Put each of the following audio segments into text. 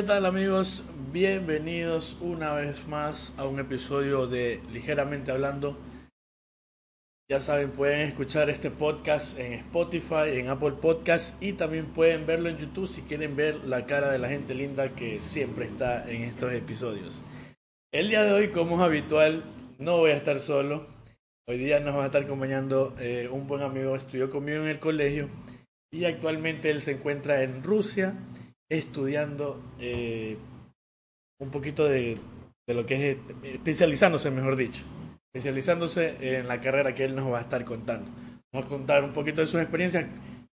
¿Qué tal amigos? Bienvenidos una vez más a un episodio de Ligeramente Hablando. Ya saben, pueden escuchar este podcast en Spotify, en Apple Podcasts y también pueden verlo en YouTube si quieren ver la cara de la gente linda que siempre está en estos episodios. El día de hoy, como es habitual, no voy a estar solo. Hoy día nos va a estar acompañando eh, un buen amigo, estudió conmigo en el colegio y actualmente él se encuentra en Rusia estudiando eh, un poquito de, lo que es, eh, especializándose, mejor dicho, especializándose en la carrera que él nos va a estar contando. Vamos a contar un poquito de sus experiencias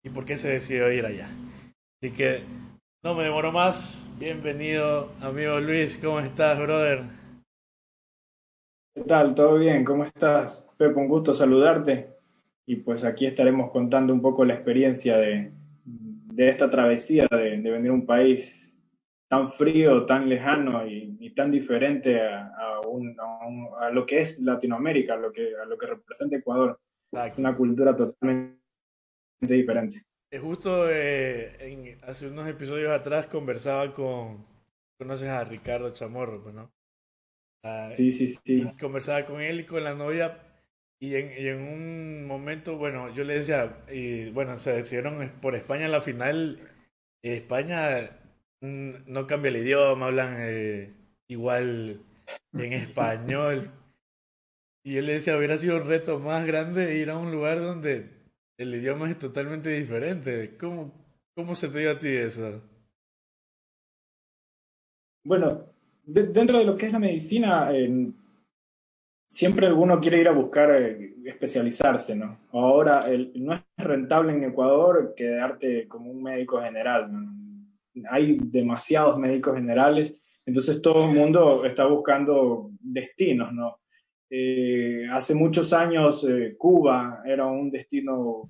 y por qué se decidió ir allá. Así que no me demoro más. Bienvenido, amigo Luis. ¿Cómo estás, brother? ¿Qué tal? ¿Todo bien? ¿Cómo estás? Pepe, un gusto saludarte. Y pues aquí estaremos contando un poco la experiencia de, de esta travesía de, de, venir a un país tan frío, tan lejano y, y tan diferente a, a, un, a, un, a, lo que es Latinoamérica, a lo que, a lo que representa Ecuador. Exacto. Una cultura totalmente diferente. Justo eh, en, hace unos episodios atrás conversaba con, conoces a Ricardo Chamorro, pues, ¿no? Uh, sí, sí, sí. Conversaba con él y con la novia y en, y en, un momento, bueno, yo le decía, y bueno, se decidieron por España en la final. España no cambia el idioma, hablan eh, igual en español. Y yo le decía, hubiera sido un reto más grande ir a un lugar donde el idioma es totalmente diferente. ¿Cómo, cómo se te dio a ti eso? Bueno, de, dentro de lo que es la medicina, eh, siempre alguno quiere ir a buscar eh, especializarse, ¿no? Ahora no es rentable en Ecuador quedarte como un médico general. Hay demasiados médicos generales, entonces todo el mundo está buscando destinos, ¿no? Eh, hace muchos años eh, Cuba era un destino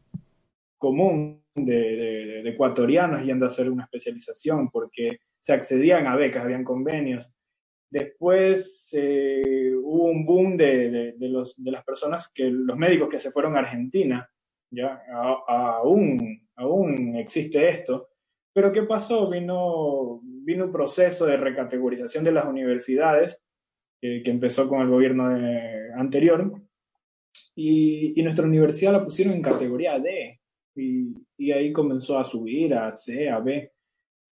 común de, de, ecuatorianos yendo a hacer una especialización porque se accedían a becas, habían convenios. Después eh, hubo un boom de, de, de, los, de las personas, que los médicos que se fueron a Argentina, ya a, aún, aún existe esto. Pero ¿qué pasó? Vino, vino un proceso de recategorización de las universidades que, que empezó con el gobierno de, anterior y, y, nuestra universidad la pusieron en categoría D y, y ahí comenzó a subir a C, a B.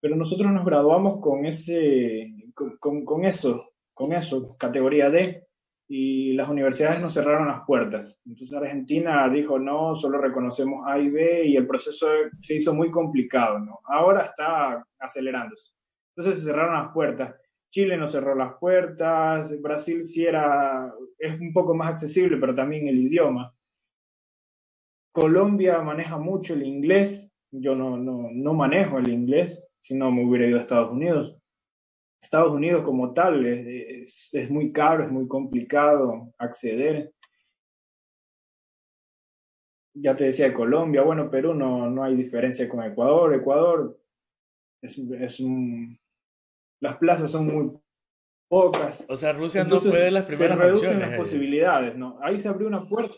Pero nosotros nos graduamos con ese, con, con, eso, con eso, categoría D, y las universidades nos cerraron las puertas. Entonces Argentina dijo, no, solo reconocemos A y B, y el proceso se hizo muy complicado, ¿no? Ahora está acelerándose. Entonces se cerraron las puertas. Chile nos cerró las puertas, Brasil sí era, es un poco más accesible, pero también el idioma. Colombia maneja mucho el inglés, yo no, no, no manejo el inglés, si no me hubiera ido a Estados Unidos. Estados Unidos como tal es, es, muy caro, es muy complicado acceder. Ya te decía Colombia, bueno, Perú no, no hay diferencia con Ecuador. Ecuador es, es un... Las plazas son muy pocas. O sea, Rusia Entonces, no fue de las primeras Se reducen las posibilidades, ¿no? Ahí se abrió una puerta.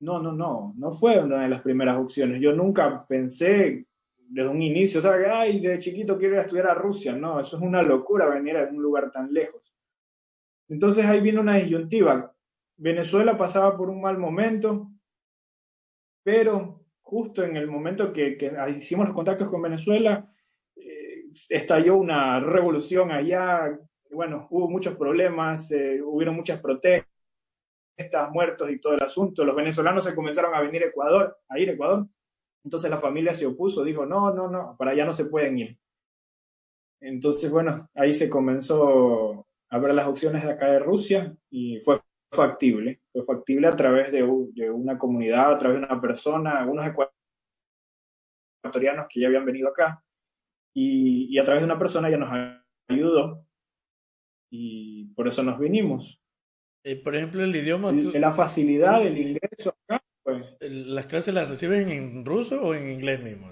No, no, no, no fue una de las primeras opciones. Yo nunca pensé desde un inicio, o sea, que, ay, de chiquito quiero estudiar a Rusia, no, eso es una locura venir a un lugar tan lejos. Entonces ahí viene una disyuntiva. Venezuela pasaba por un mal momento, pero justo en el momento que, que hicimos los contactos con Venezuela, eh, estalló una revolución allá, bueno, hubo muchos problemas, eh, hubieron muchas protestas, muertos y todo el asunto. Los venezolanos se comenzaron a venir a Ecuador, a ir a Ecuador, Entonces la familia se opuso, dijo, no, no, no, para allá no se pueden ir. Entonces, bueno, ahí se comenzó a ver las opciones de acá de Rusia y fue factible, fue factible a través de, una comunidad, a través de una persona, algunos ecuatorianos que ya habían venido acá y, a través de una persona ya nos ayudó y por eso nos vinimos. Eh, por ejemplo, el idioma... La facilidad del ingreso acá. ¿Las clases las reciben en ruso o en inglés mismo?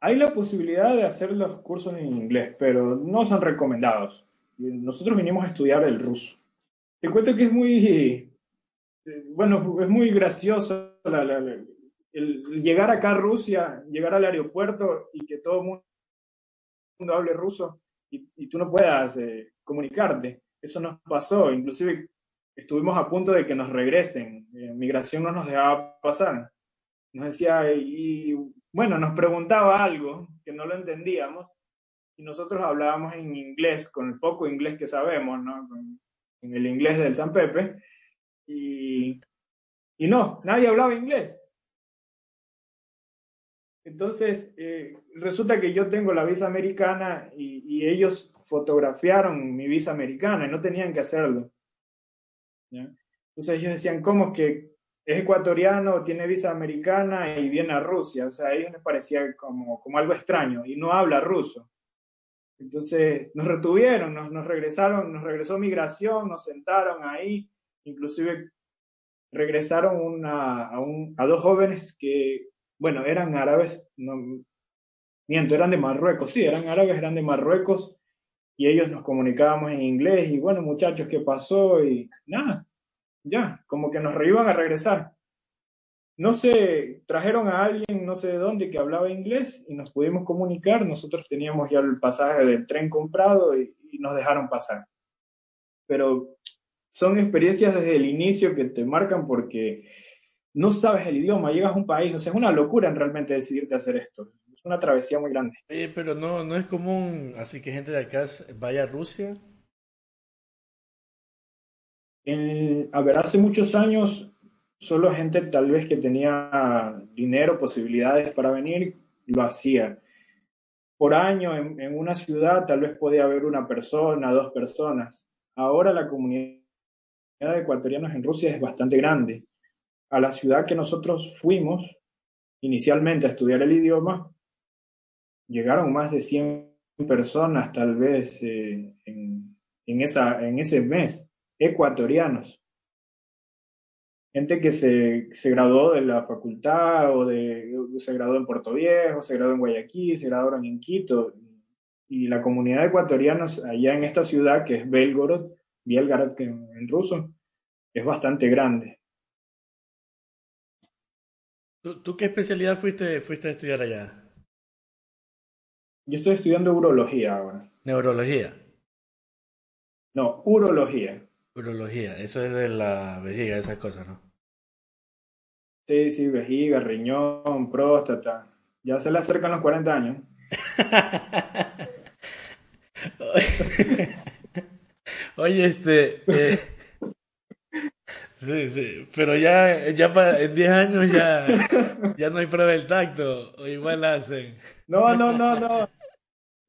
Hay la posibilidad de hacer los cursos en inglés, pero no son recomendados. Nosotros vinimos a estudiar el ruso. Te cuento que es muy, bueno, es muy gracioso el llegar acá a Rusia, llegar al aeropuerto y que todo el mundo hable ruso y, tú no puedas eh, comunicarte. Eso nos pasó, inclusive estuvimos a punto de que nos regresen. Eh, migración no nos dejaba pasar. Nos decía, y bueno, nos preguntaba algo que no lo entendíamos y nosotros hablábamos en inglés, con el poco inglés que sabemos, ¿no? en el inglés del San Pepe, y, y no, nadie hablaba inglés. Entonces, eh, resulta que yo tengo la visa americana y, y, ellos fotografiaron mi visa americana y no tenían que hacerlo. Entonces ellos decían, ¿cómo que es ecuatoriano, tiene visa americana y viene a Rusia? O sea, a ellos les parecía como, como algo extraño y no habla ruso. Entonces nos retuvieron, nos, nos regresaron, nos regresó migración, nos sentaron ahí, inclusive regresaron a, a dos jóvenes que, bueno, eran árabes, no, miento, eran de Marruecos, sí, eran árabes, eran de Marruecos, y ellos nos comunicábamos en inglés, y bueno, muchachos, ¿qué pasó? Y nada, ya, como que nos iban a regresar no sé, trajeron a alguien, no sé de dónde, que hablaba inglés y nos pudimos comunicar. Nosotros teníamos ya el pasaje del tren comprado y, nos dejaron pasar. Pero son experiencias desde el inicio que te marcan porque no sabes el idioma, llegas a un país, o sea, es una locura en realmente decidirte hacer esto. Es una travesía muy grande. pero no, no es común, así que gente de acá vaya a Rusia. a ver, hace muchos años solo gente tal vez que tenía dinero, posibilidades para venir, lo hacía. Por año en, una ciudad tal vez podía haber una persona, dos personas. Ahora la comunidad de ecuatorianos en Rusia es bastante grande. A la ciudad que nosotros fuimos inicialmente a estudiar el idioma, llegaron más de 100 personas tal vez eh, en, ese mes, ecuatorianos gente que se, se, graduó de la facultad o de, se graduó en Puerto Viejo, se graduó en Guayaquil, se graduaron en Quito. Y la comunidad de ecuatorianos allá en esta ciudad, que es Belgorod, Bielgorod que en, ruso, es bastante grande. ¿Tú, qué especialidad fuiste, fuiste a estudiar allá? Yo estoy estudiando urología ahora. ¿Neurología? No, urología. Urología, eso es de la vejiga, esas cosas, ¿no? Sí, sí, vejiga, riñón, próstata. Ya se le acercan los 40 años. Oye, este. Eh, sí, sí, pero ya, ya para, en 10 años ya, ya no hay prueba del tacto, o igual hacen. No, no, no, no.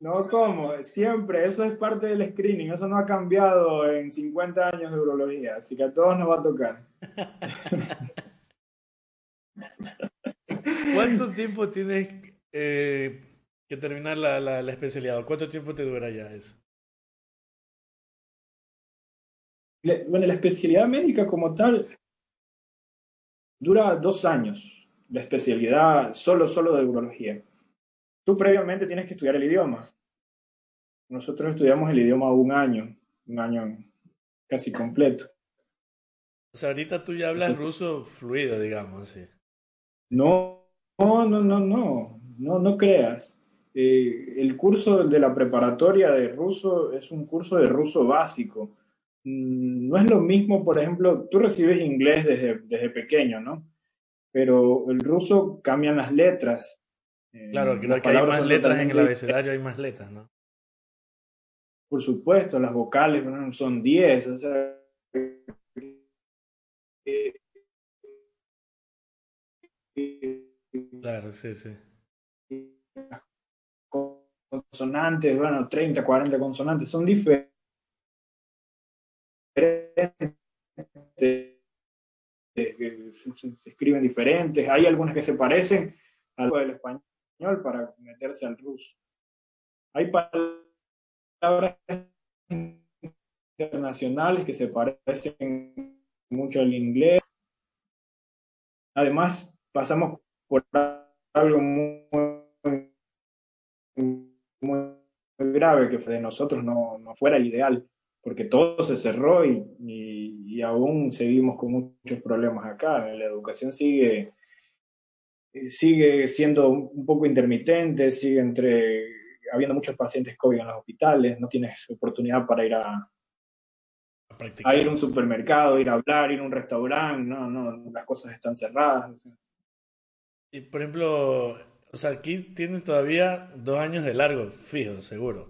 No, ¿cómo? Siempre, eso es parte del screening, eso no ha cambiado en 50 años de urología, así que a todos nos va a tocar. ¿Cuánto tiempo tienes eh, que terminar la, la, la, especialidad? ¿Cuánto tiempo te dura ya eso? Bueno, la especialidad médica como tal dura dos años, la especialidad solo, solo de urología. Tú previamente tienes que estudiar el idioma. Nosotros estudiamos el idioma un año, un año casi completo. O sea, ahorita tú ya hablas ruso fluido, digamos, sí. No, no, no, no, no, no, no creas. Eh, el curso de la preparatoria de ruso es un curso de ruso básico. Mm, no es lo mismo, por ejemplo, tú recibes inglés desde, desde pequeño, ¿no? Pero el ruso cambian las letras. Claro, eh, creo que hay más letras en el abecedario, hay más letras, ¿no? Por supuesto, las vocales son 10, o sea, Claro, sí, sí. Consonantes, bueno, 30, 40 consonantes, son diferentes. Se escriben diferentes. Hay algunas que se parecen al del español para meterse al ruso. Hay palabras internacionales que se parecen mucho al inglés. Además, pasamos por algo muy, grave que de nosotros no, no, fuera el ideal, porque todo se cerró y, y, aún seguimos con muchos problemas acá. La educación sigue, sigue siendo un poco intermitente, sigue entre habiendo muchos pacientes COVID en los hospitales, no tienes oportunidad para ir a, a, ir a un supermercado, ir a hablar, ir a un restaurante, no, no, las cosas están cerradas. Y por ejemplo, o sea, aquí tienen todavía dos años de largo, fijo, seguro.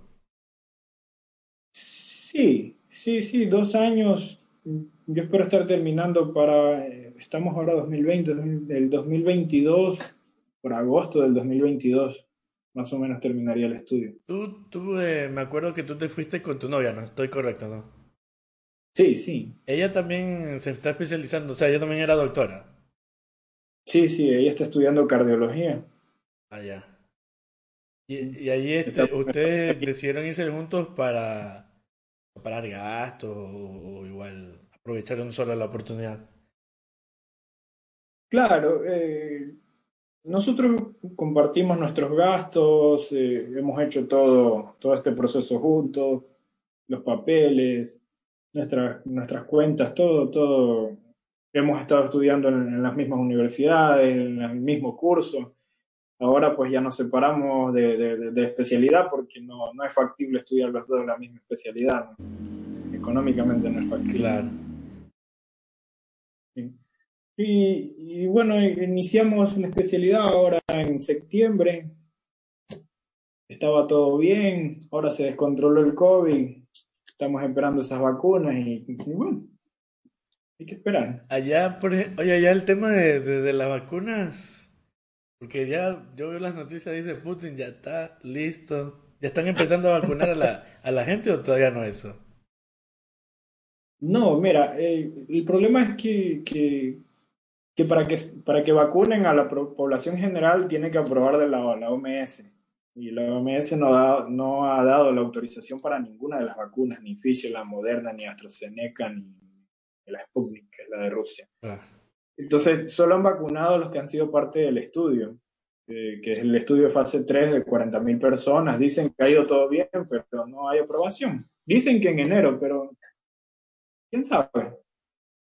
Sí, sí, sí, dos años. Yo espero estar terminando para, eh, estamos ahora 2020, el 2022, por agosto del 2022, más o menos terminaría el estudio. Tú, tú eh, me acuerdo que tú te fuiste con tu novia, ¿no? Estoy correcto, ¿no? Sí, sí. Ella también se está especializando, o sea, ella también era doctora. Sí, sí, ella está estudiando cardiología. Ah, ya. Y, y ahí este, ustedes decidieron irse juntos para parar gastos o, igual aprovecharon solo la oportunidad. Claro, eh, nosotros compartimos nuestros gastos, eh, hemos hecho todo, todo este proceso juntos, los papeles, nuestras, nuestras cuentas, todo, todo hemos estado estudiando en, las mismas universidades, en el mismo curso. Ahora pues ya nos separamos de, de, especialidad porque no, no, es factible estudiar los dos en la misma especialidad. Económicamente no es factible. Claro. Y, y, bueno, iniciamos la especialidad ahora en septiembre. Estaba todo bien, ahora se descontroló el COVID, estamos esperando esas vacunas y, y bueno, hay que esperar. Allá, por, oye, allá el tema de, de, las vacunas, porque ya yo veo las noticias, dice Putin ya está listo. ¿Ya están empezando a vacunar a la, a la gente o todavía no eso? No, mira, eh, el problema es que, que, que, para que para que vacunen a la población general tiene que aprobar de la, la OMS. Y la OMS no, da, no ha dado la autorización para ninguna de las vacunas, ni Pfizer, la Moderna, ni AstraZeneca, ni la Sputnik, que es la de Rusia. Ah. Entonces, solo han vacunado a los que han sido parte del estudio, eh, que es el estudio de fase 3 de 40.000 personas. Dicen que ha ido todo bien, pero no hay aprobación. Dicen que en enero, pero quién sabe.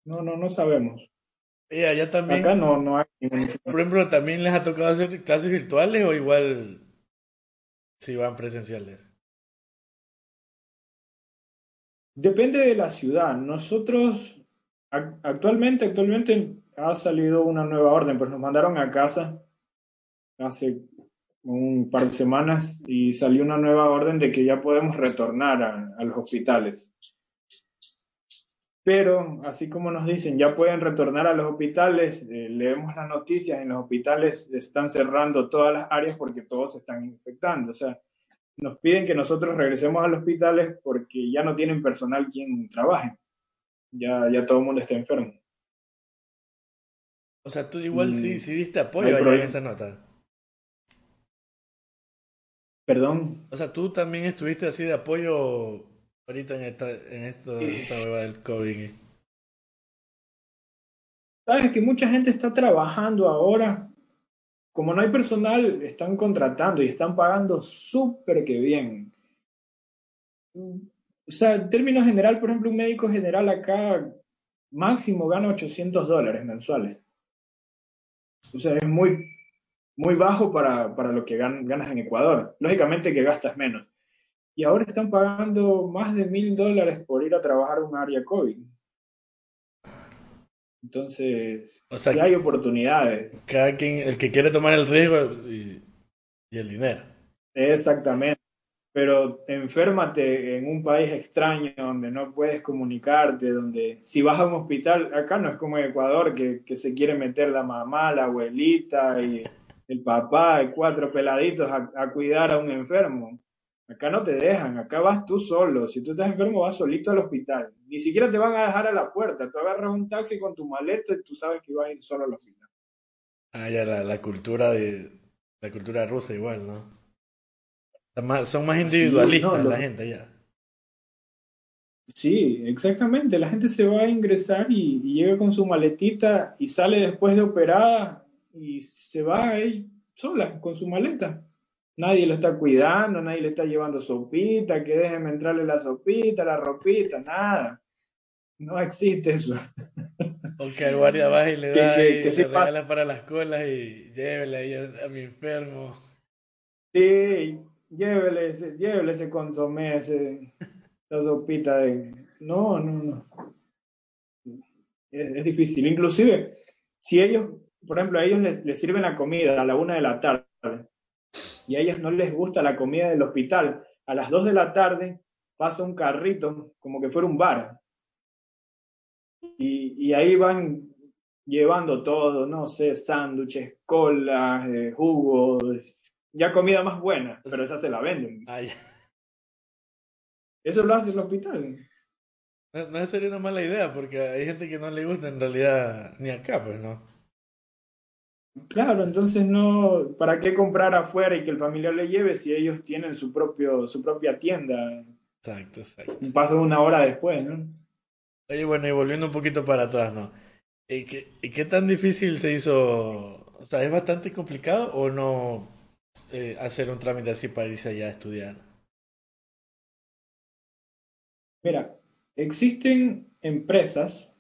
No, no, no sabemos. Y allá también. Acá no, no hay. Por ejemplo, ¿también les ha tocado hacer clases virtuales o igual si van presenciales? Depende de la ciudad. Nosotros Actualmente, actualmente ha salido una nueva orden, pues nos mandaron a casa hace un par de semanas y salió una nueva orden de que ya podemos retornar a, los hospitales. Pero, así como nos dicen, ya pueden retornar a los hospitales, eh, leemos las noticias, en los hospitales están cerrando todas las áreas porque todos se están infectando. O sea, nos piden que nosotros regresemos a los hospitales porque ya no tienen personal quien trabaje ya, ya todo el mundo está enfermo. O sea, tú igual sí, mm, sí diste apoyo en esa nota. Perdón. O sea, tú también estuviste así de apoyo ahorita en esta, en esto, esta del COVID. Sabes que mucha gente está trabajando ahora. Como no hay personal, están contratando y están pagando súper que bien. O sea, en términos general, por ejemplo, un médico general acá máximo gana 800 dólares mensuales. O sea, es muy, muy bajo para, para lo que ganas en Ecuador. Lógicamente que gastas menos. Y ahora están pagando más de mil dólares por ir a trabajar en un área COVID. Entonces, o sea, hay oportunidades. Cada quien, el que quiere tomar el riesgo y, y el dinero. Exactamente. pero enférmate en un país extraño donde no puedes comunicarte, donde si vas a un hospital, acá no es como en Ecuador que, que se quiere meter la mamá, la abuelita y el papá y cuatro peladitos a, a, cuidar a un enfermo. Acá no te dejan, acá vas tú solo. Si tú estás enfermo, vas solito al hospital. Ni siquiera te van a dejar a la puerta. Tú agarras un taxi con tu maleta y tú sabes que vas a ir solo al hospital. Ah, ya la, la cultura de la cultura rusa igual, ¿no? Son más individualistas la gente ya. Sí, exactamente. La gente se va a ingresar y, llega con su maletita y sale después de operada y se va ahí sola con su maleta. Nadie lo está cuidando, nadie le está llevando sopita, que déjenme entrarle la sopita, la ropita, nada. No existe eso. O que el guardia baja y le da que, que, regala para las colas y llévele ahí a, a mi enfermo. Sí, llévele ese, llévele ese consomé, ese, esa sopita de... No, no, no. Es, difícil. Inclusive, si ellos, por ejemplo, a ellos les, les, sirven la comida a la una de la tarde y a ellos no les gusta la comida del hospital, a las dos de la tarde pasa un carrito como que fuera un bar. Y, y ahí van llevando todo, no sé, sándwiches, colas, eh, jugos, ya comida más buena, pero esa se la venden. Eso lo hace el hospital. No, no sería una mala idea, porque hay gente que no le gusta en realidad ni acá, pues, ¿no? Claro, entonces no, ¿para qué comprar afuera y que el familiar le lleve si ellos tienen su propio, su propia tienda? Exacto, exacto. Paso una hora después, ¿no? Oye, bueno, y volviendo un poquito para atrás, ¿no? ¿Y qué, ¿Y qué tan difícil se hizo? O sea, ¿es bastante complicado o no eh, hacer un trámite así para irse allá a estudiar? Mira, existen empresas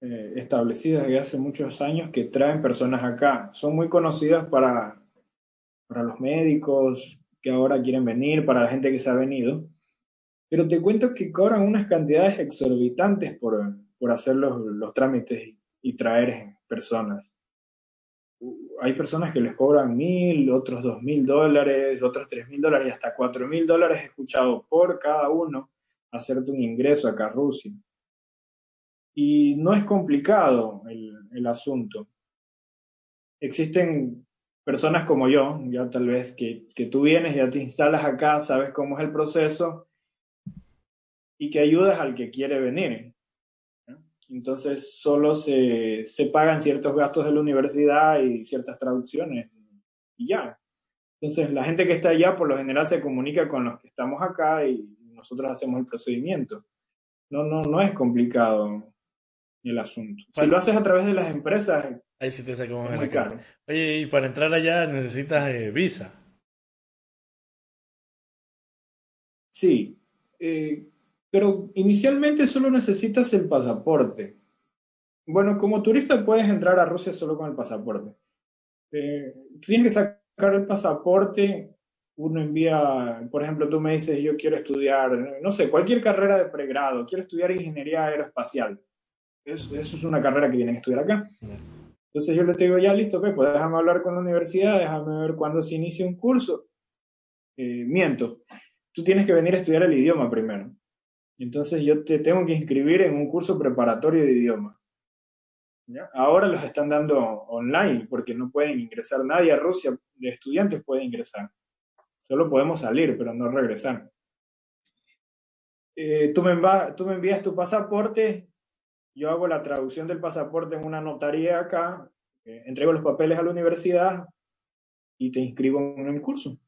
eh, establecidas desde hace muchos años que traen personas acá. Son muy conocidas para, para los médicos que ahora quieren venir, para la gente que se ha venido. Pero te cuento que cobran unas cantidades exorbitantes por, por hacer los, los trámites y traer personas hay personas que les cobran mil, otros dos mil dólares, otros tres mil dólares y hasta cuatro mil dólares escuchado por cada uno hacerte un ingreso acá a Rusia. Y no es complicado el, el asunto. Existen personas como yo, ya tal vez que, que tú vienes, ya te instalas acá, sabes cómo es el proceso y que ayudas al que quiere venir entonces solo se, se pagan ciertos gastos de la universidad y ciertas traducciones y ya. Entonces la gente que está allá por lo general se comunica con los que estamos acá y nosotros hacemos el procedimiento. No, no, no es complicado el asunto. Si lo haces a través de las empresas, ahí sí te saca muy caro. Oye, y para entrar allá necesitas eh, visa. Sí. Eh, pero inicialmente solo necesitas el pasaporte. Bueno, como turista puedes entrar a Rusia solo con el pasaporte. Eh, tienes que sacar el pasaporte, uno envía, por ejemplo, tú me dices, yo quiero estudiar, no sé, cualquier carrera de pregrado, quiero estudiar ingeniería aeroespacial. Eso, es una carrera que vienen a estudiar acá. Entonces yo le digo, ya listo, pues déjame hablar con la universidad, déjame ver cuándo se inicia un curso. Eh, miento, tú tienes que venir a estudiar el idioma primero. Entonces yo te tengo que inscribir en un curso preparatorio de idioma. Ahora los están dando online porque no pueden ingresar nadie a Rusia, de estudiantes puede ingresar. Solo podemos salir, pero no regresar. Eh, tú, me tú me envías tu pasaporte, yo hago la traducción del pasaporte en una notaría acá, eh, entrego los papeles a la universidad y te inscribo en el curso.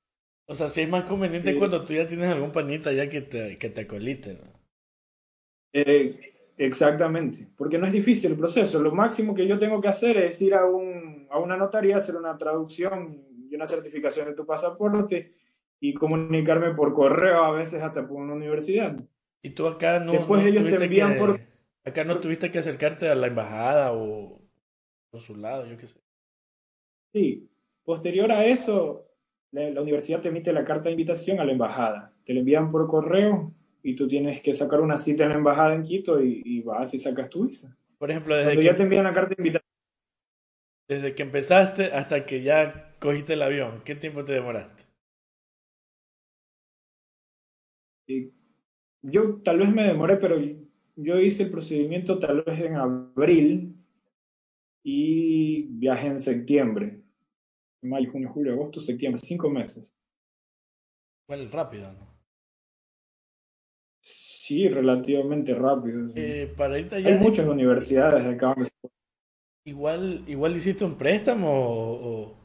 O sea, si es más conveniente cuando tú ya tienes algún panita ya que te, que te acolite, ¿no? Eh, exactamente, porque no es difícil el proceso. Lo máximo que yo tengo que hacer es ir a, un, a una notaría, hacer una traducción y una certificación de tu pasaporte y comunicarme por correo, a veces hasta por una universidad. Y tú acá no. Después ellos te envían por. Acá no tuviste que acercarte a la embajada o consulado, yo qué sé. Sí, posterior a eso, la, la universidad te emite la carta de invitación a la embajada. Te la envían por correo y tú tienes que sacar una cita en la embajada en Quito y, vas y sacas tu visa. Por ejemplo, desde que ya te envían la carta de invitación. Desde que empezaste hasta que ya cogiste el avión, ¿qué tiempo te demoraste? yo tal vez me demoré, pero yo hice el procedimiento tal vez en abril y viajé en septiembre. Mayo, junio, julio, agosto, septiembre, cinco meses. ¿Cuál rápido, ¿no? Sí, relativamente rápido. Eh, para irte allá, Hay muchas universidades acá. Igual, igual hiciste un préstamo o...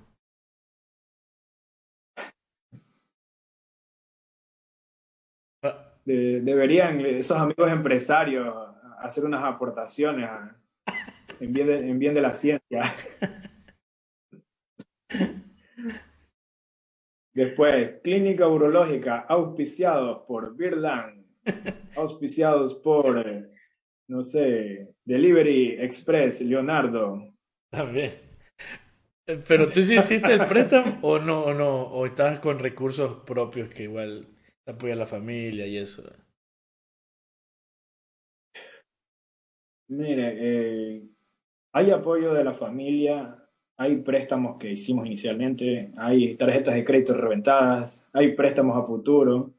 deberían esos amigos empresarios hacer unas aportaciones en, bien de, en bien de la ciencia. Después, clínica urológica, auspiciados por Birland, auspiciados por, no sé, Delivery Express, Leonardo. También. Pero tú sí hiciste el préstamo o no, o no, o estabas con recursos propios que igual apoya a la familia y eso. Mire, eh, hay apoyo de la familia, hay préstamos que hicimos inicialmente, hay tarjetas de crédito reventadas, hay préstamos a futuro.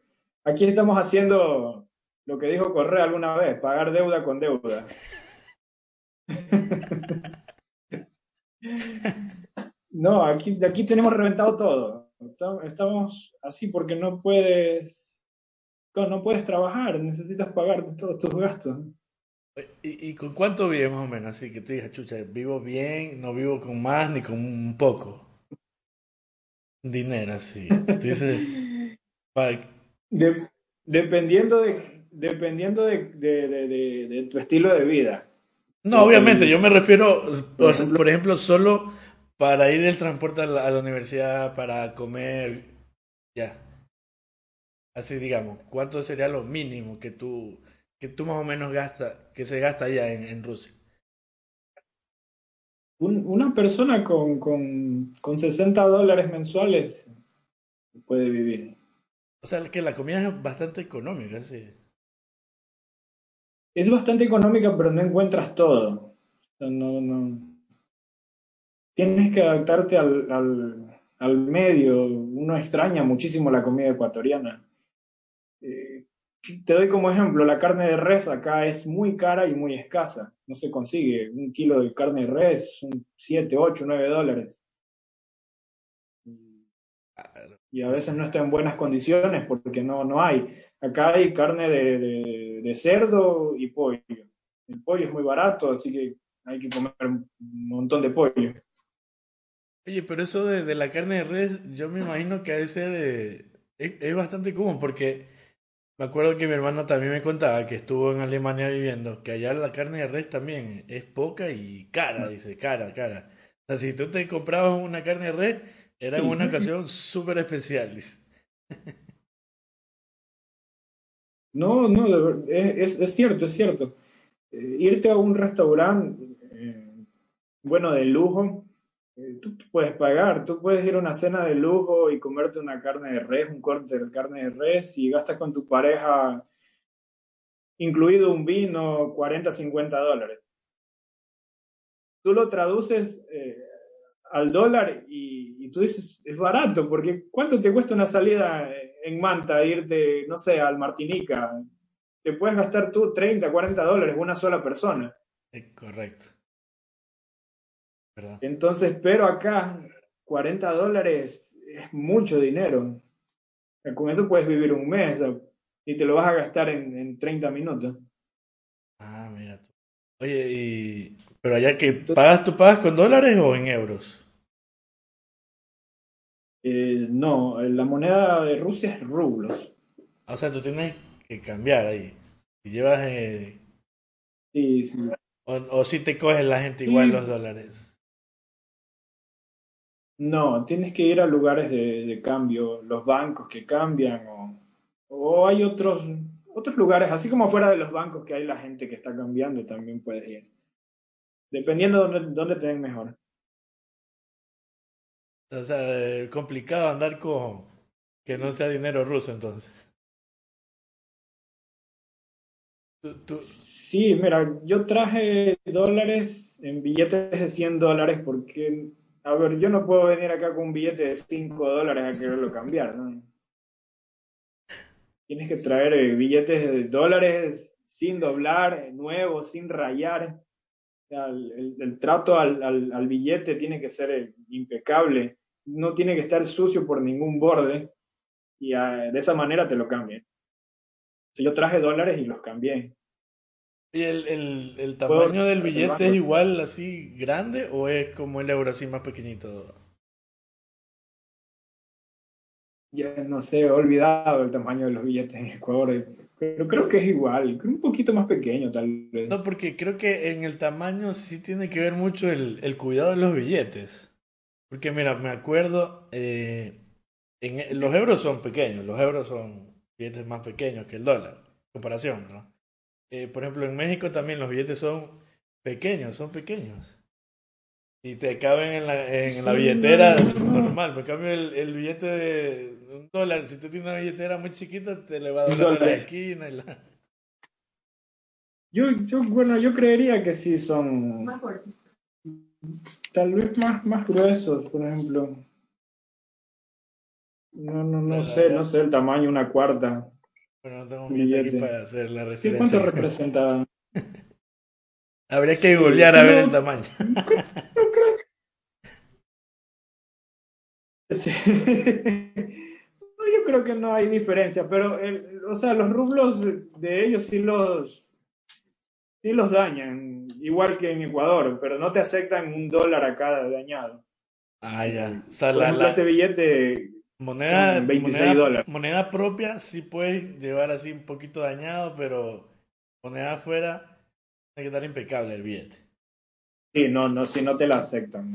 Aquí estamos haciendo lo que dijo Correa alguna vez, pagar deuda con deuda. no, aquí, aquí tenemos reventado todo. Estamos así porque no puedes, no puedes trabajar, necesitas pagar todos tus gastos. ¿Y, con cuánto vives más o menos? Así que tú dices, chucha, vivo bien, no vivo con más ni con un poco. Dinero, así. Tú dices, dependiendo de, dependiendo de, de, de, de, tu estilo de vida. No, obviamente, yo me refiero, por ejemplo, solo para ir el transporte a la, universidad, para comer, ya. Así digamos, ¿cuánto sería lo mínimo que tú que tú más o menos gasta, que se gasta allá en, en Rusia? una persona con, con, con 60 dólares mensuales puede vivir. O sea, que la comida es bastante económica, sí. Es bastante económica, pero no encuentras todo. no, no. Tienes que adaptarte al, al, al medio. Uno extraña muchísimo la comida ecuatoriana. Eh, te doy como ejemplo, la carne de res acá es muy cara y muy escasa. No se consigue. Un kilo de carne de res son 7, 8, 9 dólares. Y a veces no está en buenas condiciones porque no, no hay. Acá hay carne de, cerdo y pollo. El pollo es muy barato, así que hay que comer un montón de pollo. Oye, pero eso de, la carne de res, yo me imagino que de ser. Eh, es, bastante común porque me acuerdo que mi hermano también me contaba que estuvo en Alemania viviendo, que allá la carne de res también es poca y cara, dice, cara, cara. O sea, si tú te comprabas una carne de res, era en una ocasión súper especial, dice. No, no, es, es cierto, es cierto. Eh, irte a un restaurante, eh, bueno, de lujo, tú, puedes pagar, tú puedes ir a una cena de lujo y comerte una carne de res, un corte de carne de res y gastas con tu pareja, incluido un vino, 40, 50 dólares. Tú lo traduces eh, al dólar y, y, tú dices, es barato, porque ¿cuánto te cuesta una salida en Manta, irte, no sé, al Martinica? Te puedes gastar tú 30, 40 dólares una sola persona. Correcto. Entonces, pero acá, 40 dólares es mucho dinero. Con eso puedes vivir un mes y te lo vas a gastar en, en 30 minutos. Ah, mira tú. Oye, y... pero allá que pagas, ¿tú pagas con dólares o en euros? Eh, no, la moneda de Rusia es rublos. O sea, tú tienes que cambiar ahí. Si llevas... Eh... Sí, sí. O, o si te coges la gente igual los dólares. No, tienes que ir a lugares de, de cambio, los bancos que cambian o, o, hay otros, otros lugares, así como fuera de los bancos que hay la gente que está cambiando, también puedes ir. Dependiendo de dónde, dónde te den mejor. O sea, complicado andar con que no sea dinero ruso entonces. Sí, mira, yo traje dólares en billetes de 100 dólares porque a ver, yo no puedo venir acá con un billete de 5 dólares a quererlo cambiar, ¿no? tienes que traer eh, billetes de dólares sin doblar, nuevos, sin rayar. el, trato al, al, billete tiene que ser eh, impecable, no tiene que estar sucio por ningún borde y ah, de esa manera te lo cambian. Yo traje dólares y los cambié. ¿Y el, el, el tamaño del billete es igual así grande o es como el euro así más pequeñito? Ya no sé, he olvidado el tamaño de los billetes en Ecuador, pero creo que es igual, un poquito más pequeño tal vez. No, porque creo que en el tamaño sí tiene que ver mucho el, el cuidado de los billetes. Porque mira, me acuerdo, eh, en, los euros son pequeños, los euros son billetes más pequeños que el dólar, comparación, ¿no? Eh, por ejemplo, en México también los billetes son pequeños, son pequeños. Y te caben en la, en la billetera normal. Por cambio, el, el, billete de un dólar, si tú tienes una billetera muy chiquita, te le va a dar la esquina. Y la... Yo, yo, bueno, yo creería que sí son. Más fuertes. Tal vez más, más gruesos, por ejemplo. No, no, no sé, no sé el tamaño, una cuarta. Bueno, no tengo un billete aquí para hacer la referencia. ¿Cuánto representa? Habría que googlear a ver el tamaño. Sí. yo creo que no hay diferencia, pero o sea, los rublos de, ellos sí los, sí los dañan, igual que en Ecuador, pero no te aceptan un dólar a cada dañado. Ah, ya. O sea, este billete Moneda, 26 dólares. moneda propia sí puede llevar así un poquito dañado, pero moneda afuera hay que estar impecable el billete. Sí, no, no, si no te la aceptan.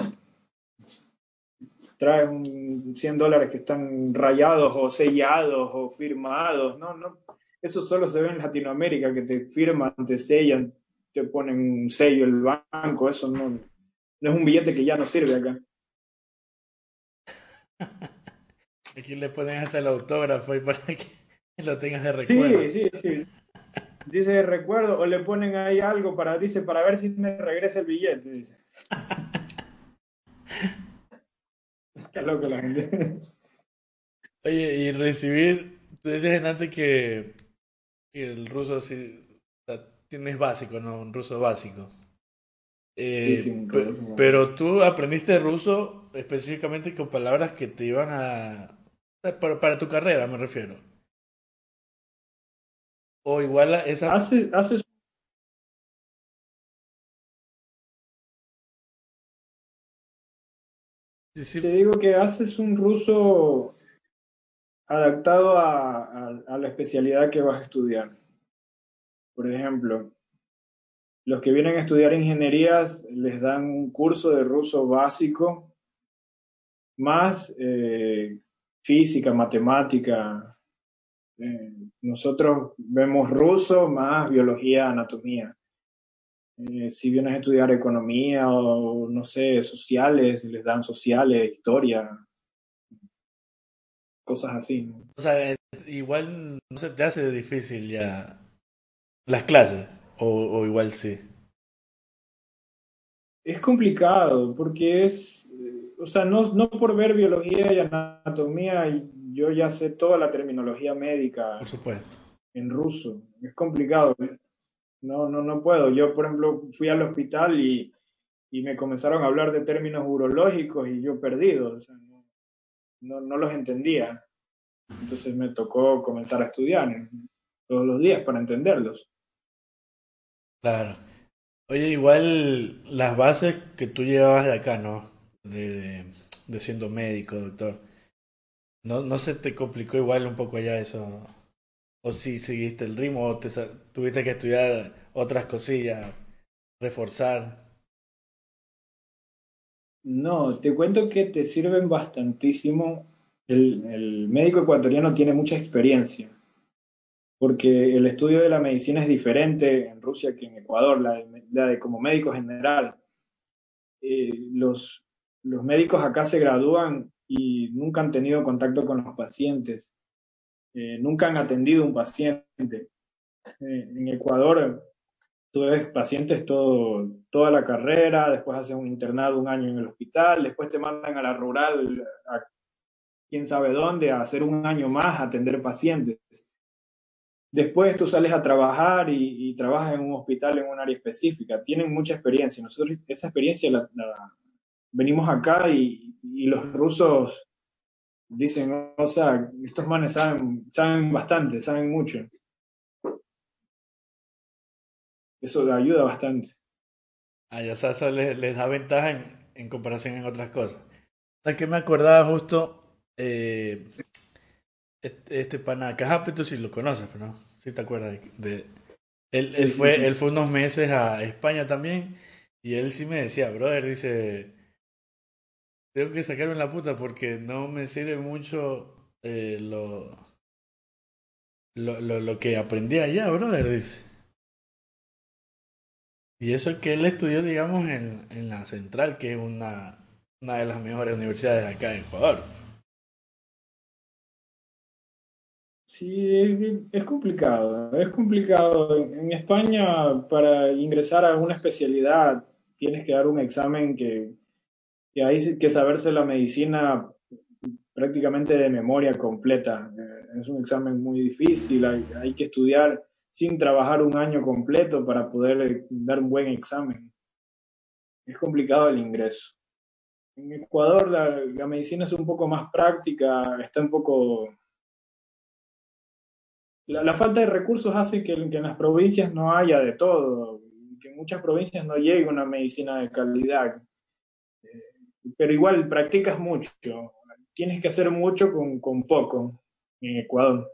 Traes un 100 dólares que están rayados o sellados o firmados. No, no. Eso solo se ve en Latinoamérica, que te firman, te sellan, te ponen un sello el banco. Eso no, no es un billete que ya no sirve acá. Aquí le ponen hasta el autógrafo y para que lo tengas de recuerdo. Sí, sí, sí. Dice de recuerdo, o le ponen ahí algo para, dice, para ver si me regresa el billete, dice. Qué loco la gente. Oye, y recibir, tú dices antes que el ruso sí, tienes básico, ¿no? Un ruso básico. Eh, sí, pero tú aprendiste ruso específicamente con palabras que te iban a, para, para tu carrera me refiero. O igual esa... Hace, haces Te digo que haces un ruso adaptado a, a, a, la especialidad que vas a estudiar. Por ejemplo, los que vienen a estudiar ingenierías les dan un curso de ruso básico más eh, física, matemática. Eh, nosotros vemos ruso más biología, anatomía. Eh, si vienes a estudiar economía o, no sé, sociales, les dan sociales, historia, cosas así. O sea, igual no se te hace difícil ya las clases, o, o igual sí. Es complicado porque es o sea, no, no por ver biología y anatomía, yo ya sé toda la terminología médica. Por supuesto. En ruso. Es complicado. No, no, no puedo. Yo, por ejemplo, fui al hospital y, y me comenzaron a hablar de términos urológicos y yo perdido. O sea, no, no, los entendía. Entonces me tocó comenzar a estudiar todos los días para entenderlos. Claro. Oye, igual las bases que tú llevabas de acá, ¿no? De, de siendo médico, doctor. ¿No, ¿No se te complicó igual un poco allá eso? ¿O si seguiste el ritmo o te, tuviste que estudiar otras cosillas, reforzar? No, te cuento que te sirven bastantísimo. El, el médico ecuatoriano tiene mucha experiencia, porque el estudio de la medicina es diferente en Rusia que en Ecuador, la de, como médico general. Eh, los, los médicos acá se gradúan y nunca han tenido contacto con los pacientes, eh, nunca han atendido un paciente. Eh, en Ecuador, tú ves pacientes todo, toda la carrera, después haces un internado un año en el hospital, después te mandan a la rural, a quién sabe dónde, a hacer un año más, atender pacientes. Después tú sales a trabajar y, trabajas en un hospital en un área específica. Tienen mucha experiencia. Nosotros esa experiencia la, venimos acá y, los rusos dicen, o sea, estos manes saben, saben bastante, saben mucho. Eso ayuda bastante. Ah, ya eso les, da ventaja en, comparación en otras cosas. Es que me acordaba justo eh, este, este pana tú si lo conoces, pero no, si te acuerdas de, él, él fue él fue unos meses a España también y él sí me decía, brother, dice, tengo que sacarme la puta porque no me sirve mucho eh, lo, lo, lo, lo que aprendí allá, brother, dice. Y eso es que él estudió, digamos, en, en la Central, que es una, una de las mejores universidades acá en Ecuador. Sí, es complicado. Es complicado. En España, para ingresar a una especialidad, tienes que dar un examen que, que hay que saberse la medicina prácticamente de memoria completa. Eh, es un examen muy difícil, hay, hay que estudiar sin trabajar un año completo para poder dar un buen examen. Es complicado el ingreso. En Ecuador la, la medicina es un poco más práctica, está un poco la, falta de recursos hace que, en las provincias no haya de todo, que en muchas provincias no llegue una medicina de calidad. Eh, pero igual practicas mucho, tienes que hacer mucho con, con poco en Ecuador.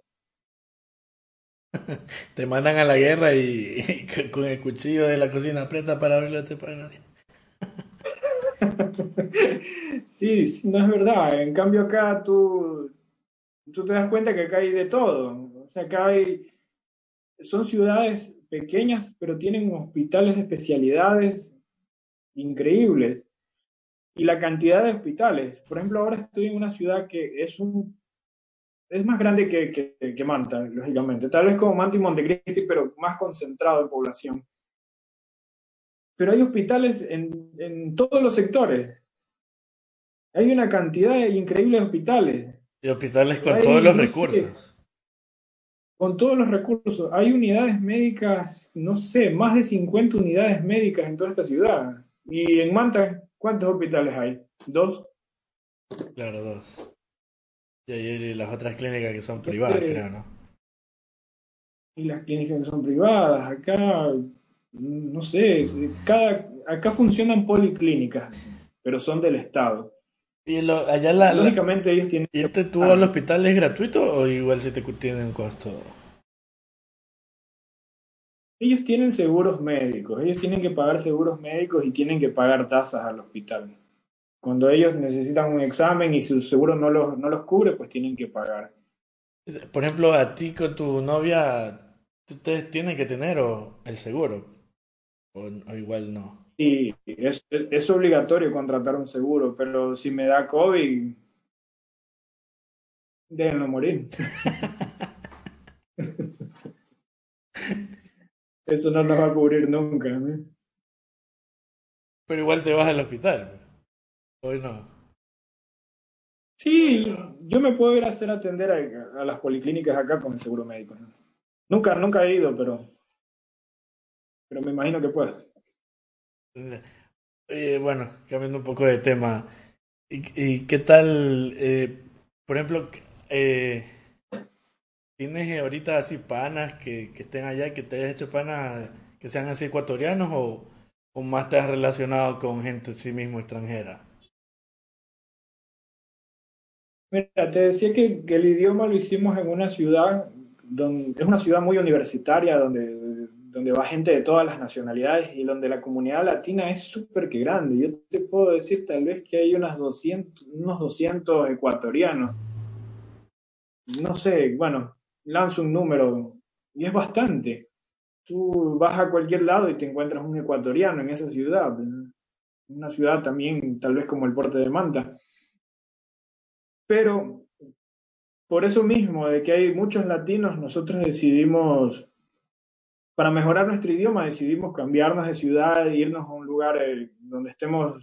Te mandan a la guerra y, con el cuchillo de la cocina aprieta para abrirlo te pagan. sí, no es verdad. En cambio acá tú, tú te das cuenta que acá hay de todo. O sea, acá hay, son ciudades pequeñas, pero tienen hospitales de especialidades increíbles. Y la cantidad de hospitales. Por ejemplo, ahora estoy en una ciudad que es un es más grande que, que, que, Manta, lógicamente. Tal vez como Manta y Montecristi, pero más concentrado en población. Pero hay hospitales en, en todos los sectores. Hay una cantidad increíble de hospitales. Y hospitales con todos los recursos con todos los recursos. Hay unidades médicas, no sé, más de 50 unidades médicas en toda esta ciudad. Y en Manta, ¿cuántos hospitales hay? ¿Dos? Claro, dos. Y hay las otras clínicas que son privadas, creo, ¿no? Y las clínicas que son privadas, acá, no sé, cada, acá funcionan policlínicas, pero son del Estado. Y allá la, Lógicamente ellos tienen... ¿Y este tú al hospital es gratuito o igual si te tiene un costo? Ellos tienen seguros médicos, ellos tienen que pagar seguros médicos y tienen que pagar tasas al hospital. Cuando ellos necesitan un examen y su seguro no los, no los cubre, pues tienen que pagar. Por ejemplo, a ti con tu novia, ustedes tienen que tener el seguro, o igual no. Sí, es, es obligatorio contratar un seguro, pero si me da COVID, déjenlo morir. Eso no nos va a cubrir nunca. Pero igual te vas al hospital. Hoy no. Sí, yo me puedo ir a hacer atender a, las policlínicas acá con el seguro médico. Nunca, nunca he ido, pero, pero me imagino que puedo. Eh, bueno, cambiando un poco de tema. ¿Y, qué tal, eh, por ejemplo, eh, tienes ahorita así panas que, que estén allá, que te hayas hecho panas que sean así ecuatorianos o, o más te has relacionado con gente sí mismo extranjera? Mira, te decía que, que, el idioma lo hicimos en una ciudad, donde, es una ciudad muy universitaria, donde donde va gente de todas las nacionalidades y donde la comunidad latina es súper que grande. Yo te puedo decir tal vez que hay unas 200, unos 200 ecuatorianos. No sé, bueno, lanzo un número y es bastante. Tú vas a cualquier lado y te encuentras un ecuatoriano en esa ciudad. Una ciudad también tal vez como el Porte de Manta. Pero por eso mismo, de que hay muchos latinos, nosotros decidimos para mejorar nuestro idioma decidimos cambiarnos de ciudad irnos a un lugar eh, donde estemos,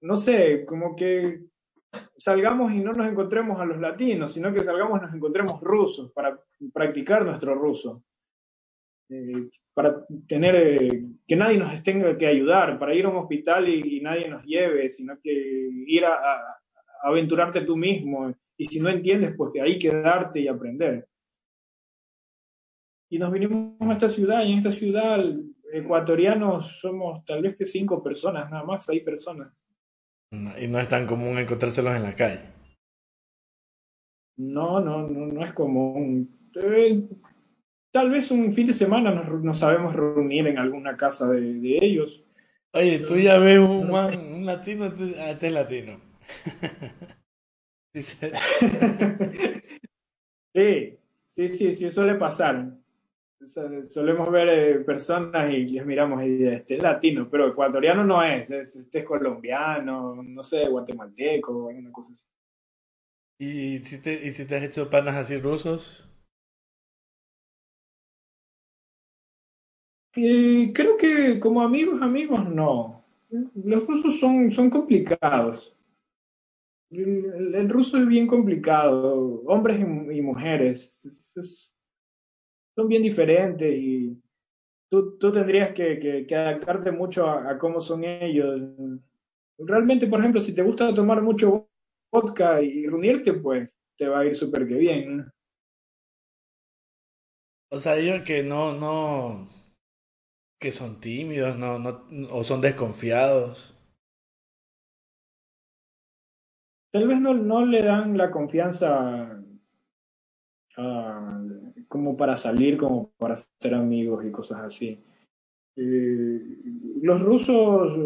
no sé, como que salgamos y no nos encontremos a los latinos, sino que salgamos y nos encontremos rusos para practicar nuestro ruso. Eh, para tener eh, que nadie nos tenga que ayudar, para ir a un hospital y, nadie nos lleve, sino que ir a, aventurarte tú mismo. Y si no entiendes, pues que ahí quedarte y aprender. Y nos vinimos a esta ciudad, y en esta ciudad ecuatorianos somos tal vez que cinco personas, nada más, seis personas. Y no es tan común encontrárselos en la calle. No, no, no, no es común. Eh, tal vez un fin de semana nos, sabemos reunir en alguna casa de, ellos. Oye, tú ya ves un, un latino, ah, este es latino. sí, sí, sí, sí, suele pasar. Solemos ver eh, personas y les miramos y este es latino, pero ecuatoriano no es, este es colombiano, no sé, guatemalteco, alguna cosa así. ¿Y si te, y si te has hecho panas así rusos? Eh, creo que como amigos, amigos, no. Los rusos son, son complicados. El, ruso es bien complicado. Hombres y, mujeres son bien diferentes y tú, tú tendrías que, que, adaptarte mucho a, cómo son ellos. Realmente, por ejemplo, si te gusta tomar mucho vodka y reunirte, pues te va a ir súper que bien. O sea, yo que no, no, que son tímidos, no, no, o son desconfiados. Tal vez no, no le dan la confianza como para salir, como para ser amigos y cosas así. Eh, los rusos,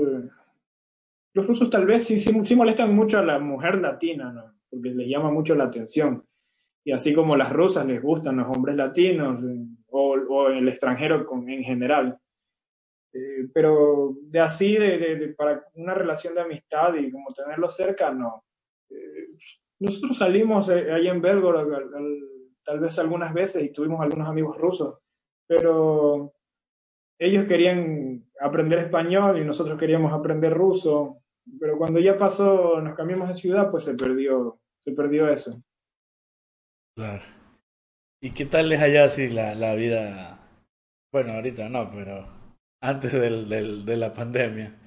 los rusos tal vez sí, sí, molestan mucho a la mujer latina, ¿no? porque les llama mucho la atención. Y así como las rusas les gustan los hombres latinos eh, o, o el extranjero con, en general. Eh, pero de así, de, para una relación de amistad y como tenerlo cerca, no. Eh, nosotros salimos eh, ahí en Belgorod tal vez algunas veces y tuvimos algunos amigos rusos, pero ellos querían aprender español y nosotros queríamos aprender ruso, pero cuando ya pasó, nos cambiamos de ciudad, pues se perdió, se perdió eso. Claro. ¿Y qué tal es allá así la, la vida? Bueno, ahorita no, pero antes del, del, de la pandemia.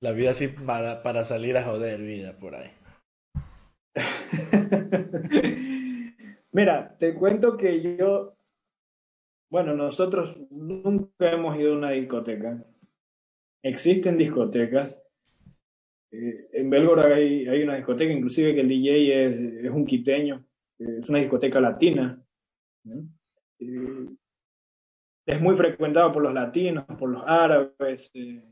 La vida así para, para salir a joder vida por ahí. Mira, te cuento que yo, bueno, nosotros nunca hemos ido a una discoteca. Existen discotecas. Eh, en Belgorod hay, una discoteca, inclusive que el DJ es, un quiteño, es una discoteca latina. Eh, es muy frecuentado por los latinos, por los árabes. Eh,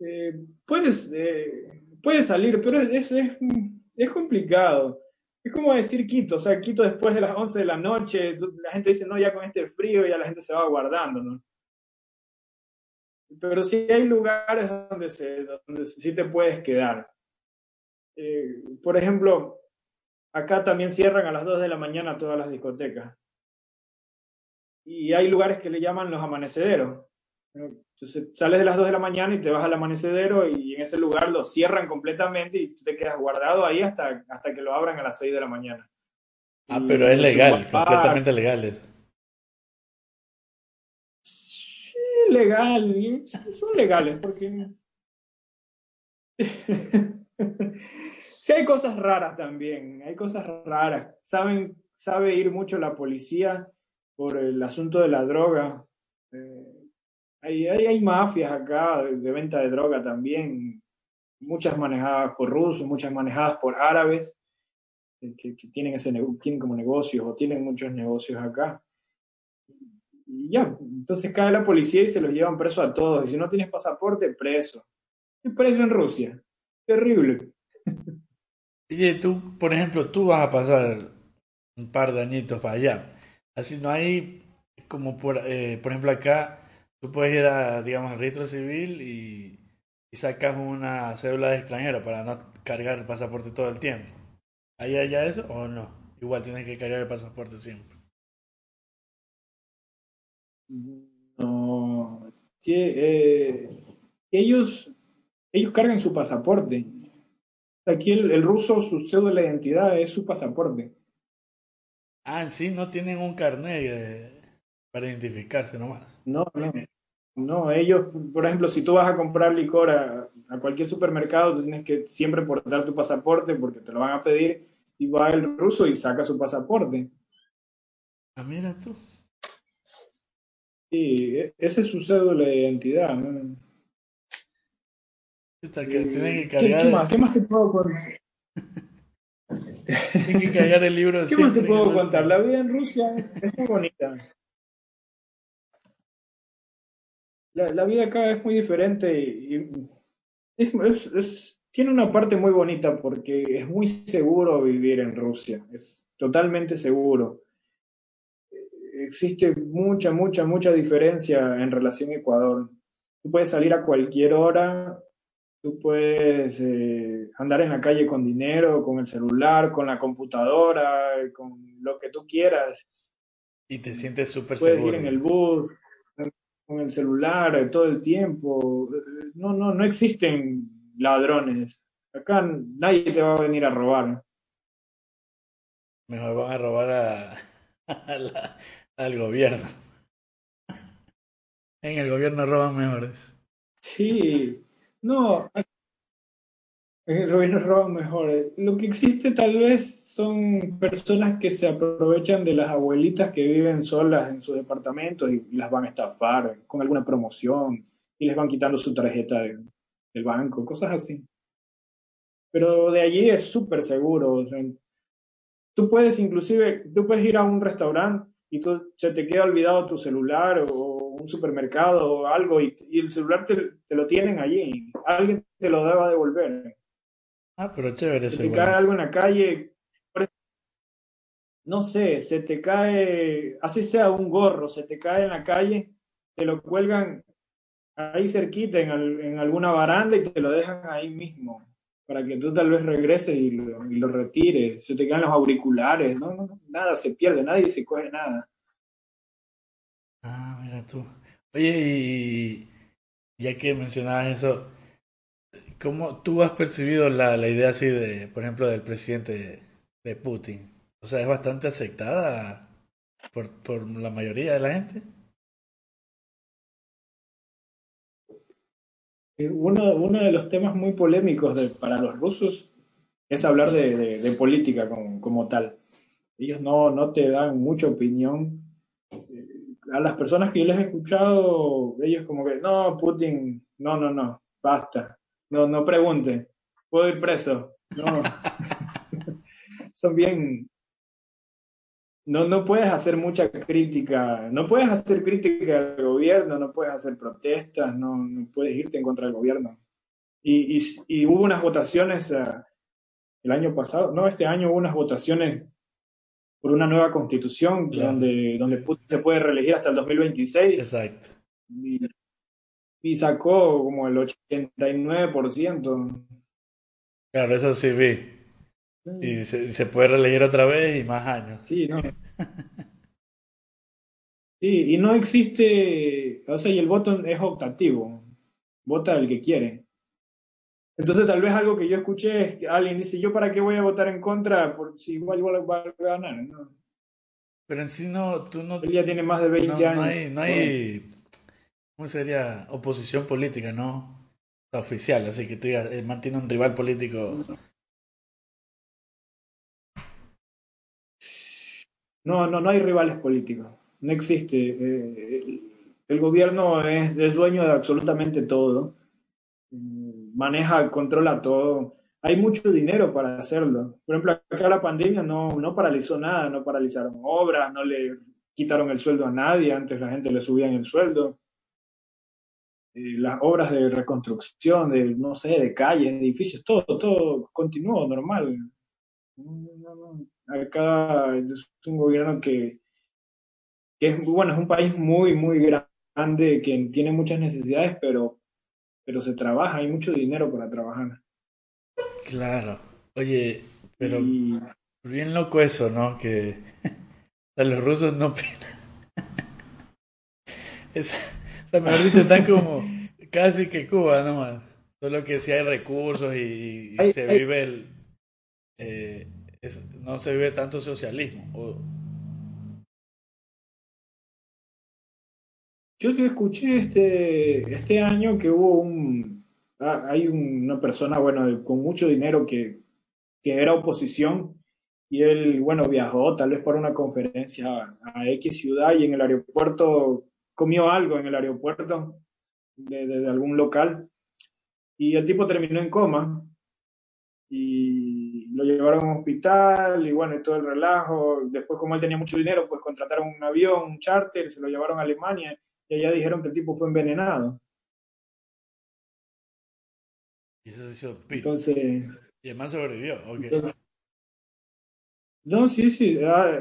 eh, puedes, eh, puede salir, pero es, es, complicado. Es como decir Quito, o sea, Quito después de las 11 de la noche, la gente dice, no, ya con este frío ya la gente se va guardando, ¿no? Pero sí hay lugares donde, se, sí te puedes quedar. por ejemplo, acá también cierran a las 2 de la mañana todas las discotecas y hay lugares que le llaman los amanecederos. Entonces sales de las 2 de la mañana y te vas al amanecedero y en ese lugar lo cierran completamente y tú te quedas guardado ahí hasta, hasta que lo abran a las 6 de la mañana. Ah, pero es legal, completamente legal eso. Sí, legal, son legales porque... sí hay cosas raras también, hay cosas raras. Saben, sabe ir mucho la policía por el asunto de la droga. Eh, hay, hay, mafias acá de, venta de droga también, muchas manejadas por rusos, muchas manejadas por árabes, eh, que, tienen, ese, tienen como negocios o tienen muchos negocios acá. Y ya, entonces cae la policía y se los llevan preso a todos. Y si no tienes pasaporte, preso. Y preso en Rusia. Terrible. Oye, tú, por ejemplo, tú vas a pasar un par de añitos para allá. Así no hay, como por, eh, por ejemplo acá, tú puedes ir a, digamos, al registro civil y, y sacas una cédula de extranjero para no cargar el pasaporte todo el tiempo. ¿Hay allá eso o no? Igual tienes que cargar el pasaporte siempre. No. Sí, eh, ellos, ellos cargan su pasaporte. Aquí el, ruso, su cédula de identidad es su pasaporte. Ah, sí, no tienen un carnet para identificarse nomás. No, no. No, ellos, por ejemplo, si tú vas a comprar licor a, cualquier supermercado, tú tienes que siempre portar tu pasaporte porque te lo van a pedir y va el ruso y saca su pasaporte. Ah, mira tú. Sí, e, ese es su cédula de identidad. que ¿Qué, más, ¿Qué más te puedo contar? Tienes que cargar el libro. ¿Qué más te puedo contar? La vida en Rusia es muy bonita. La, vida acá es muy diferente y, es, tiene una parte muy bonita porque es muy seguro vivir en Rusia, es totalmente seguro. Existe mucha, mucha, mucha diferencia en relación a Ecuador. Tú puedes salir a cualquier hora, tú puedes eh, andar en la calle con dinero, con el celular, con la computadora, con lo que tú quieras. Y te sientes súper seguro. Puedes ir en el bus, con el celular eh, todo el tiempo. No, no, no existen ladrones. Acá nadie te va a venir a robar. Mejor van a robar a, al gobierno. En el gobierno roban mejores. Sí, no, en el gobierno roban mejores. Lo que existe tal vez son personas que se aprovechan de las abuelitas que viven solas en sus departamentos y las van a estafar con alguna promoción y les van quitando su tarjeta del banco, cosas así. Pero de allí es súper seguro. tú puedes inclusive, tú puedes ir a un restaurante y tú, se te queda olvidado tu celular o un supermercado o algo y, el celular te, te, lo tienen allí. Alguien te lo deba devolver. Ah, pero chévere. Si te cae algo en la calle, no sé, se te cae, así sea un gorro, se te cae en la calle, te lo cuelgan ahí cerquita en, en alguna baranda y te lo dejan ahí mismo, para que tú tal vez regreses y lo, y lo retires. Se te caen los auriculares, no, no, nada se pierde, nadie se coge nada. Ah, mira tú. Oye, y ya que mencionabas eso, ¿cómo tú has percibido la, la idea así de, por ejemplo, del presidente de Putin? O sea, es bastante aceptada por, por la mayoría de la gente. Eh, uno, uno de los temas muy polémicos para los rusos es hablar de, de, política como, como, tal. Ellos no, no te dan mucha opinión. Eh, a las personas que yo les he escuchado, ellos como que, no, Putin, no, no, no, basta, no, no pregunte, puedo ir preso. No. Son bien, no, no puedes hacer mucha crítica, no puedes hacer crítica al gobierno, no puedes hacer protestas, no, no puedes irte en contra del gobierno. Y, y, hubo unas votaciones eh, el año pasado, no, este año hubo unas votaciones por una nueva constitución donde, donde Putin se puede reelegir hasta el 2026. Exacto. Y, y sacó como el 89%. Claro, eso sí vi. Y se, puede reelegir otra vez y más años. Sí, no. Sí, y no existe, o sea, y el voto es optativo, vota el que quiere. Entonces tal vez algo que yo escuché es que alguien dice, yo para qué voy a votar en contra por si igual, igual va a ganar, ¿no? Pero en sí no, tú no... Él ya tiene más de 20 años. No hay, no hay, ¿cómo sería? Oposición política, ¿no? Oficial, así que tú eh, mantiene un rival político No, no, no hay rivales políticos. No existe. Eh, el, gobierno es, dueño de absolutamente todo. Mm, maneja, controla todo. Hay mucho dinero para hacerlo. Por ejemplo, acá la pandemia no, no paralizó nada, no paralizaron obras, no le quitaron el sueldo a nadie, antes la gente le subían el sueldo. Eh, las obras de reconstrucción, de, no sé, de calles, edificios, todo, todo continuó normal. Acá es un gobierno que, que es, bueno, es un país muy, muy grande, que tiene muchas necesidades, pero, pero se trabaja, hay mucho dinero para trabajar. Claro. Oye, pero bien loco eso, ¿no? Que los rusos no penan. Es, o sea, mejor dicho, están como casi que Cuba nomás. Solo que si hay recursos y, se vive el... Eh, no se vive tanto socialismo. Yo escuché este, este año que hubo un... Ah, hay una persona, bueno, con mucho dinero que, que era oposición y él, bueno, viajó tal vez para una conferencia a X ciudad y en el aeropuerto comió algo en el aeropuerto de, algún local y el tipo terminó en coma y lo llevaron a un hospital y bueno, todo el relajo. Después, como él tenía mucho dinero, pues contrataron un avión, un charter, se lo llevaron a Alemania y allá dijeron que el tipo fue envenenado. Y eso se hizo Entonces. Y además sobrevivió, no, sí, sí, ah,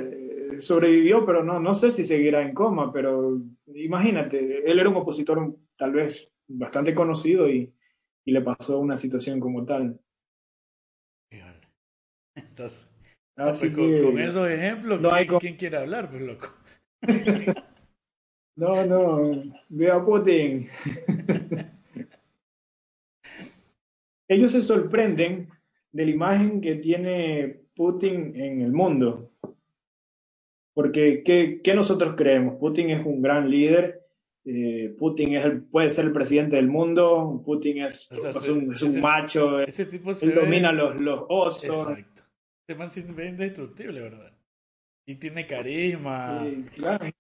sobrevivió, pero no, no sé si seguirá en coma, pero imagínate, él era un opositor tal vez bastante conocido y, y le pasó una situación como tal. Entonces, Así pues con, esos ejemplos, no hay ¿quién quiere hablar, pues loco? no, no, ve a Putin. Ellos se sorprenden de la imagen que tiene Putin en el mundo. Porque, ¿qué, qué nosotros creemos? Putin es un gran líder, eh, Putin es el, puede ser el presidente del mundo, Putin es, un, macho, ese tipo él domina los, los osos. Exacto. Este man es indestructible, ¿verdad? Y tiene carisma. claro.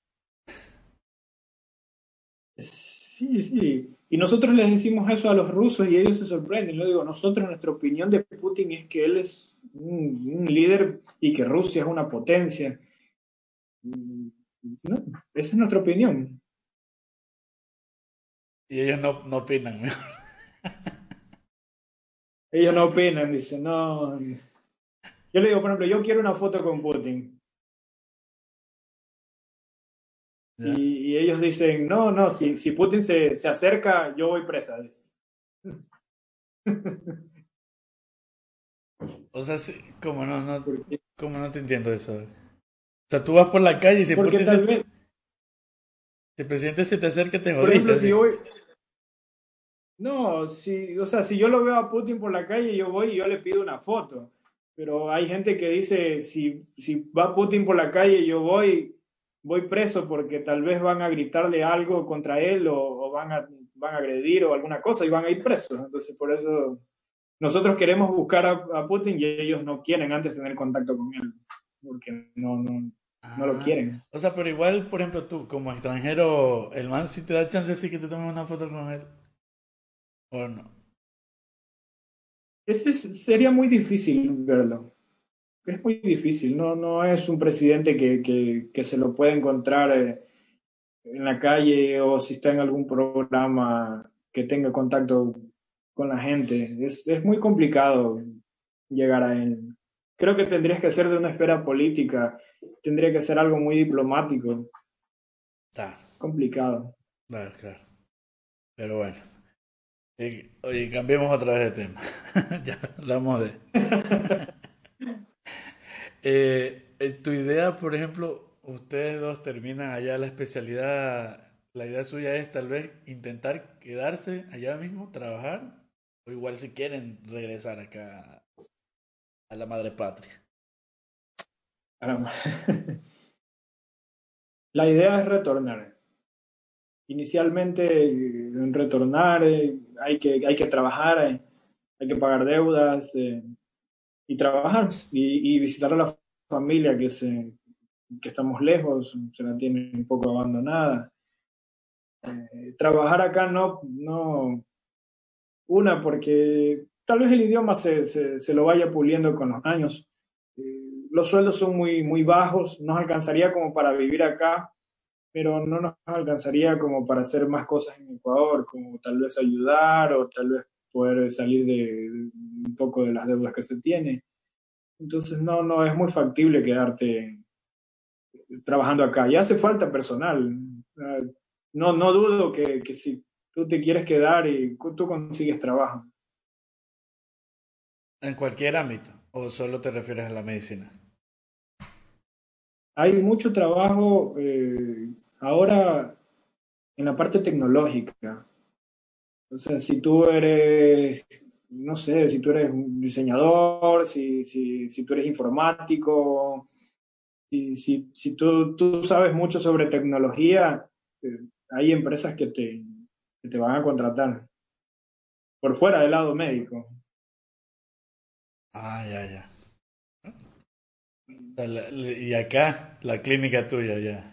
Sí, sí. Y nosotros les decimos eso a los rusos y ellos se sorprenden. Yo digo, nosotros nuestra opinión de Putin es que él es un, líder y que Rusia es una potencia. No, esa es nuestra opinión. Y ellos no, no opinan. ellos no opinan, dicen, no. Yo le digo, por ejemplo, yo quiero una foto con Putin. Y, ellos dicen, no, no, si, si Putin se, se acerca, yo voy presa. o sea, como no, no, como no te entiendo eso. O sea, tú vas por la calle y si Putin se... si el presidente se te acerca, te jodiste. Por ejemplo, si voy... No, si, o sea, si yo lo veo a Putin por la calle, yo voy y yo le pido una foto. Pero hay gente que dice, si, si va Putin por la calle, yo voy voy preso porque tal vez van a gritarle algo contra él o, van, a, van a agredir o alguna cosa y van a ir presos. Entonces, por eso nosotros queremos buscar a, Putin y ellos no quieren antes tener contacto con él, porque no, no, no lo ah. quieren. O sea, pero igual, por ejemplo, tú como extranjero, el man si te da chance sí que te tomes una foto con él. ¿O no? Ese sería muy difícil verlo es muy difícil, no, no es un presidente que, que, que se lo puede encontrar eh, en la calle o si está en algún programa que tenga contacto con la gente. Es, es muy complicado llegar a él. Creo que tendrías que ser de una esfera política, tendría que ser algo muy diplomático. Está. Complicado. Claro, claro. Pero bueno. Oye, cambiemos otra vez de tema. ya hablamos de. Eh, tu idea, por ejemplo, ustedes dos terminan allá la especialidad, la idea suya es tal vez intentar quedarse allá mismo, trabajar, o igual si quieren regresar acá a la madre patria. La idea es retornar. Inicialmente, en retornar, eh, hay que, hay que trabajar, eh, hay que pagar deudas, y trabajar y, visitar a la familia que, se, que estamos lejos, se la tiene un poco abandonada. Eh, trabajar acá no, no, una, porque tal vez el idioma se, se, lo vaya puliendo con los años. Eh, los sueldos son muy, muy bajos, nos alcanzaría como para vivir acá, pero no nos alcanzaría como para hacer más cosas en Ecuador, como tal vez ayudar o tal vez poder salir de, un poco de las deudas que se tiene. Entonces, no, no, es muy factible quedarte trabajando acá. Y hace falta personal. No, no dudo que, que si tú te quieres quedar y tú consigues trabajo. ¿En cualquier ámbito? ¿O solo te refieres a la medicina? Hay mucho trabajo eh, ahora en la parte tecnológica. O si tú eres, no sé, si tú eres un diseñador, si, si, si tú eres informático, si, si, si tú, tú sabes mucho sobre tecnología, eh, hay empresas que te, que te van a contratar por fuera del lado médico. Ah, ya, ya. Y acá, la clínica tuya, ya.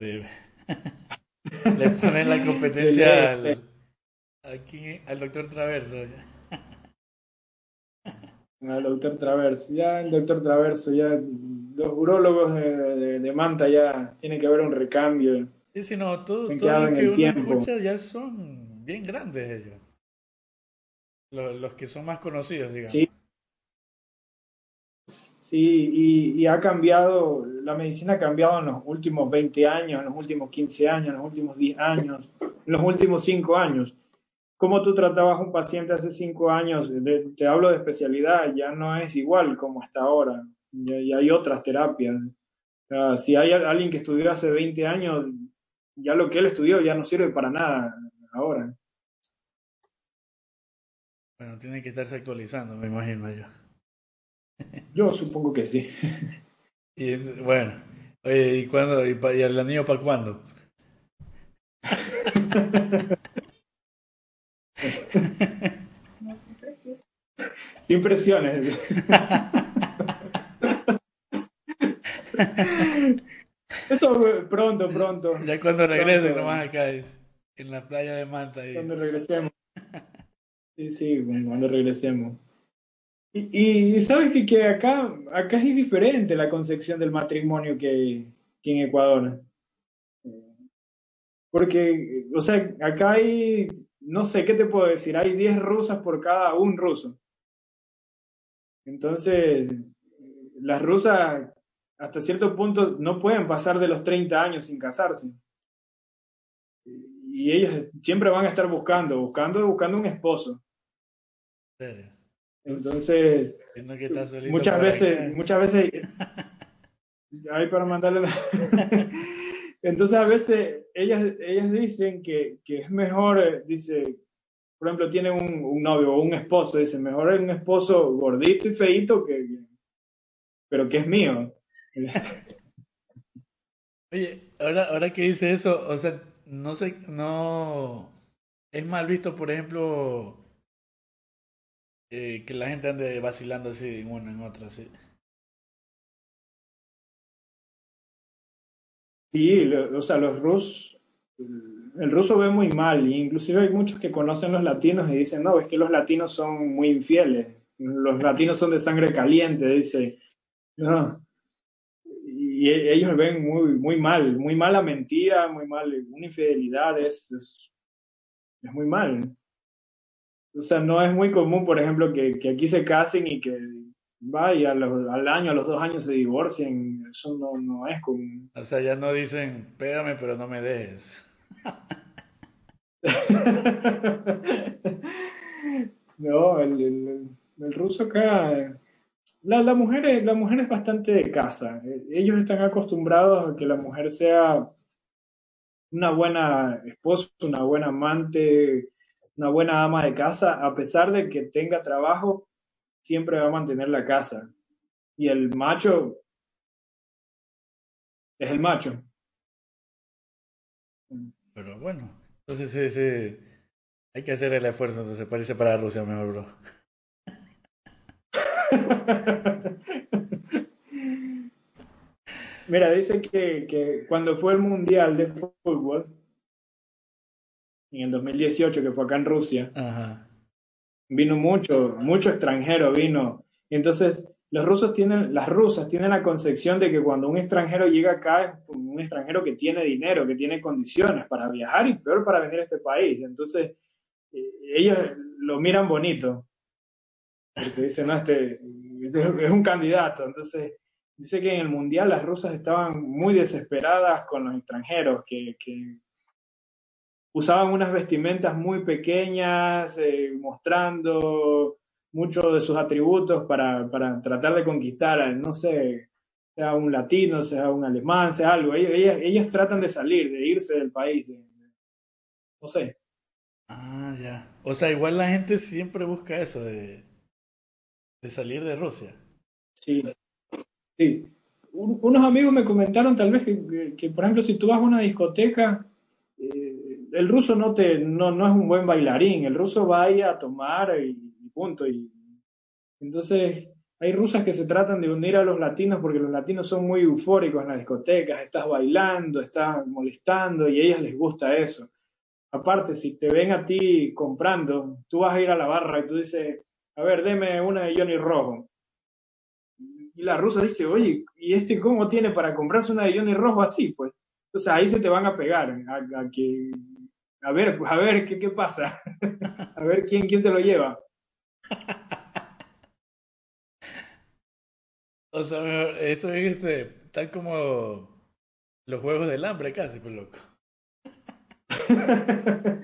Le ponen la competencia al, aquí, al doctor Traverso. Al doctor Traverso. Ya el doctor Traverso, ya los urólogos de, de, Manta ya tiene que haber un recambio. Sí, sí, no, todo, todo lo que uno escucha ya son bien grandes ellos. Los, los que son más conocidos, digamos. Sí, Sí, y, ha cambiado, la medicina ha cambiado en los últimos 20 años, en los últimos 15 años, en los últimos 10 años, en los últimos 5 años. ¿Cómo tú tratabas a un paciente hace 5 años? te hablo de especialidad, ya no es igual como hasta ahora, y, hay otras terapias. si hay alguien que estudió hace 20 años, ya lo que él estudió ya no sirve para nada ahora. Bueno, tiene que estarse actualizando, me imagino yo. Yo supongo que sí. Y bueno, oye, ¿y cuándo? ¿Y, y el anillo para cuándo? Sin presiones. Eso pronto, pronto. Ya cuando regrese nomás acá, en la playa de Manta. Cuando regresemos. Sí, sí, cuando regresemos. Y, sabes que, que, acá, acá es diferente la concepción del matrimonio que, que en Ecuador. Porque, o sea, acá hay, no sé qué te puedo decir, hay 10 rusas por cada un ruso. Entonces, las rusas hasta cierto punto no pueden pasar de los 30 años sin casarse. Y ellos siempre van a estar buscando, buscando, buscando un esposo. ¿Serio? Entonces, muchas veces, muchas veces, ahí para mandarle la... Entonces a veces ellas, ellas dicen que, que es mejor, eh, dice, por ejemplo, tiene un, un, novio o un esposo, dice, mejor es un esposo gordito y feito que, pero que es mío. Oye, ahora, ahora que dice eso, o sea, no sé, no es mal visto, por ejemplo, eh, que la gente ande vacilando así en uno en otro, sí. Sí, o sea, los rusos, el ruso ve muy mal, inclusive hay muchos que conocen los latinos y dicen, no, es que los latinos son muy infieles, los latinos son de sangre caliente, dice, no. Y e, ellos ven muy, muy mal, muy mala mentira, muy mal, una infidelidad es, es, es muy mal. O sea, no es muy común, por ejemplo, que, que aquí se casen y que vaya al año, a los dos años se divorcien. Eso no, no es común. O sea, ya no dicen, pégame, pero no me des. no, el, el, el, ruso acá. La, la, mujer es, la mujer es bastante de casa. Ellos están acostumbrados a que la mujer sea una buena esposa, una buena amante, una buena ama de casa, a pesar de que tenga trabajo, siempre va a mantener la casa. Y el macho es el macho. Pero bueno, entonces ese, hay que hacer el esfuerzo, entonces parece para Rusia mejor, bro. Mira, dice que, que cuando fue el Mundial de Fútbol, en el 2018, que fue acá en Rusia, vino mucho, mucho extranjero vino. Y entonces los rusos tienen, las rusas tienen la concepción de que cuando un extranjero llega acá es un extranjero que tiene dinero, que tiene condiciones para viajar y peor para venir a este país. Entonces, eh, ellos lo miran bonito. Porque dicen, no, este, este, es un candidato. Entonces, dice que en el Mundial las rusas estaban muy desesperadas con los extranjeros, que, que usaban unas vestimentas muy pequeñas, eh, mostrando muchos de sus atributos para, para tratar de conquistar, no sé, sea un latino, sea un alemán, sea algo. Ellas, ellas, tratan de salir, de irse del país. no sé. Ah, ya. O sea, igual la gente siempre busca eso de, de salir de Rusia. Sí, sí. unos amigos me comentaron tal vez que, por ejemplo, si tú vas a una discoteca, eh, el ruso no, te, no, no es un buen bailarín, el ruso va ahí a tomar y, punto. Y, entonces, hay rusas que se tratan de unir a los latinos porque los latinos son muy eufóricos en las discotecas, estás bailando, estás molestando y a ellas les gusta eso. Aparte, si te ven a ti comprando, tú vas a ir a la barra y tú dices, a ver, deme una de Johnny Rojo. Y la rusa dice, oye, ¿y este cómo tiene para comprarse una de Johnny Rojo así? Pues, entonces ahí se te van a pegar, a, que, a ver, a ver, ¿qué, qué pasa? a ver quién, quién se lo lleva. O sea, eso es este, tal como los juegos del hambre casi, pues loco.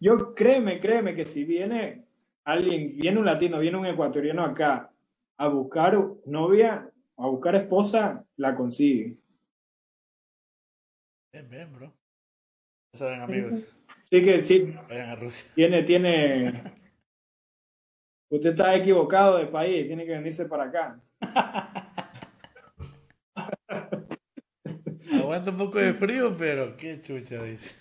Yo créeme, créeme que si viene alguien, viene un latino, viene un ecuatoriano acá a buscar novia, a buscar esposa, la consigue. Bien, bien, bro. Ya saben, amigos. Sí que sí. Vayan a Rusia. Tiene, tiene. Usted está equivocado de país, tiene que venirse para acá. Aguanta un poco de frío, pero qué chucha dice.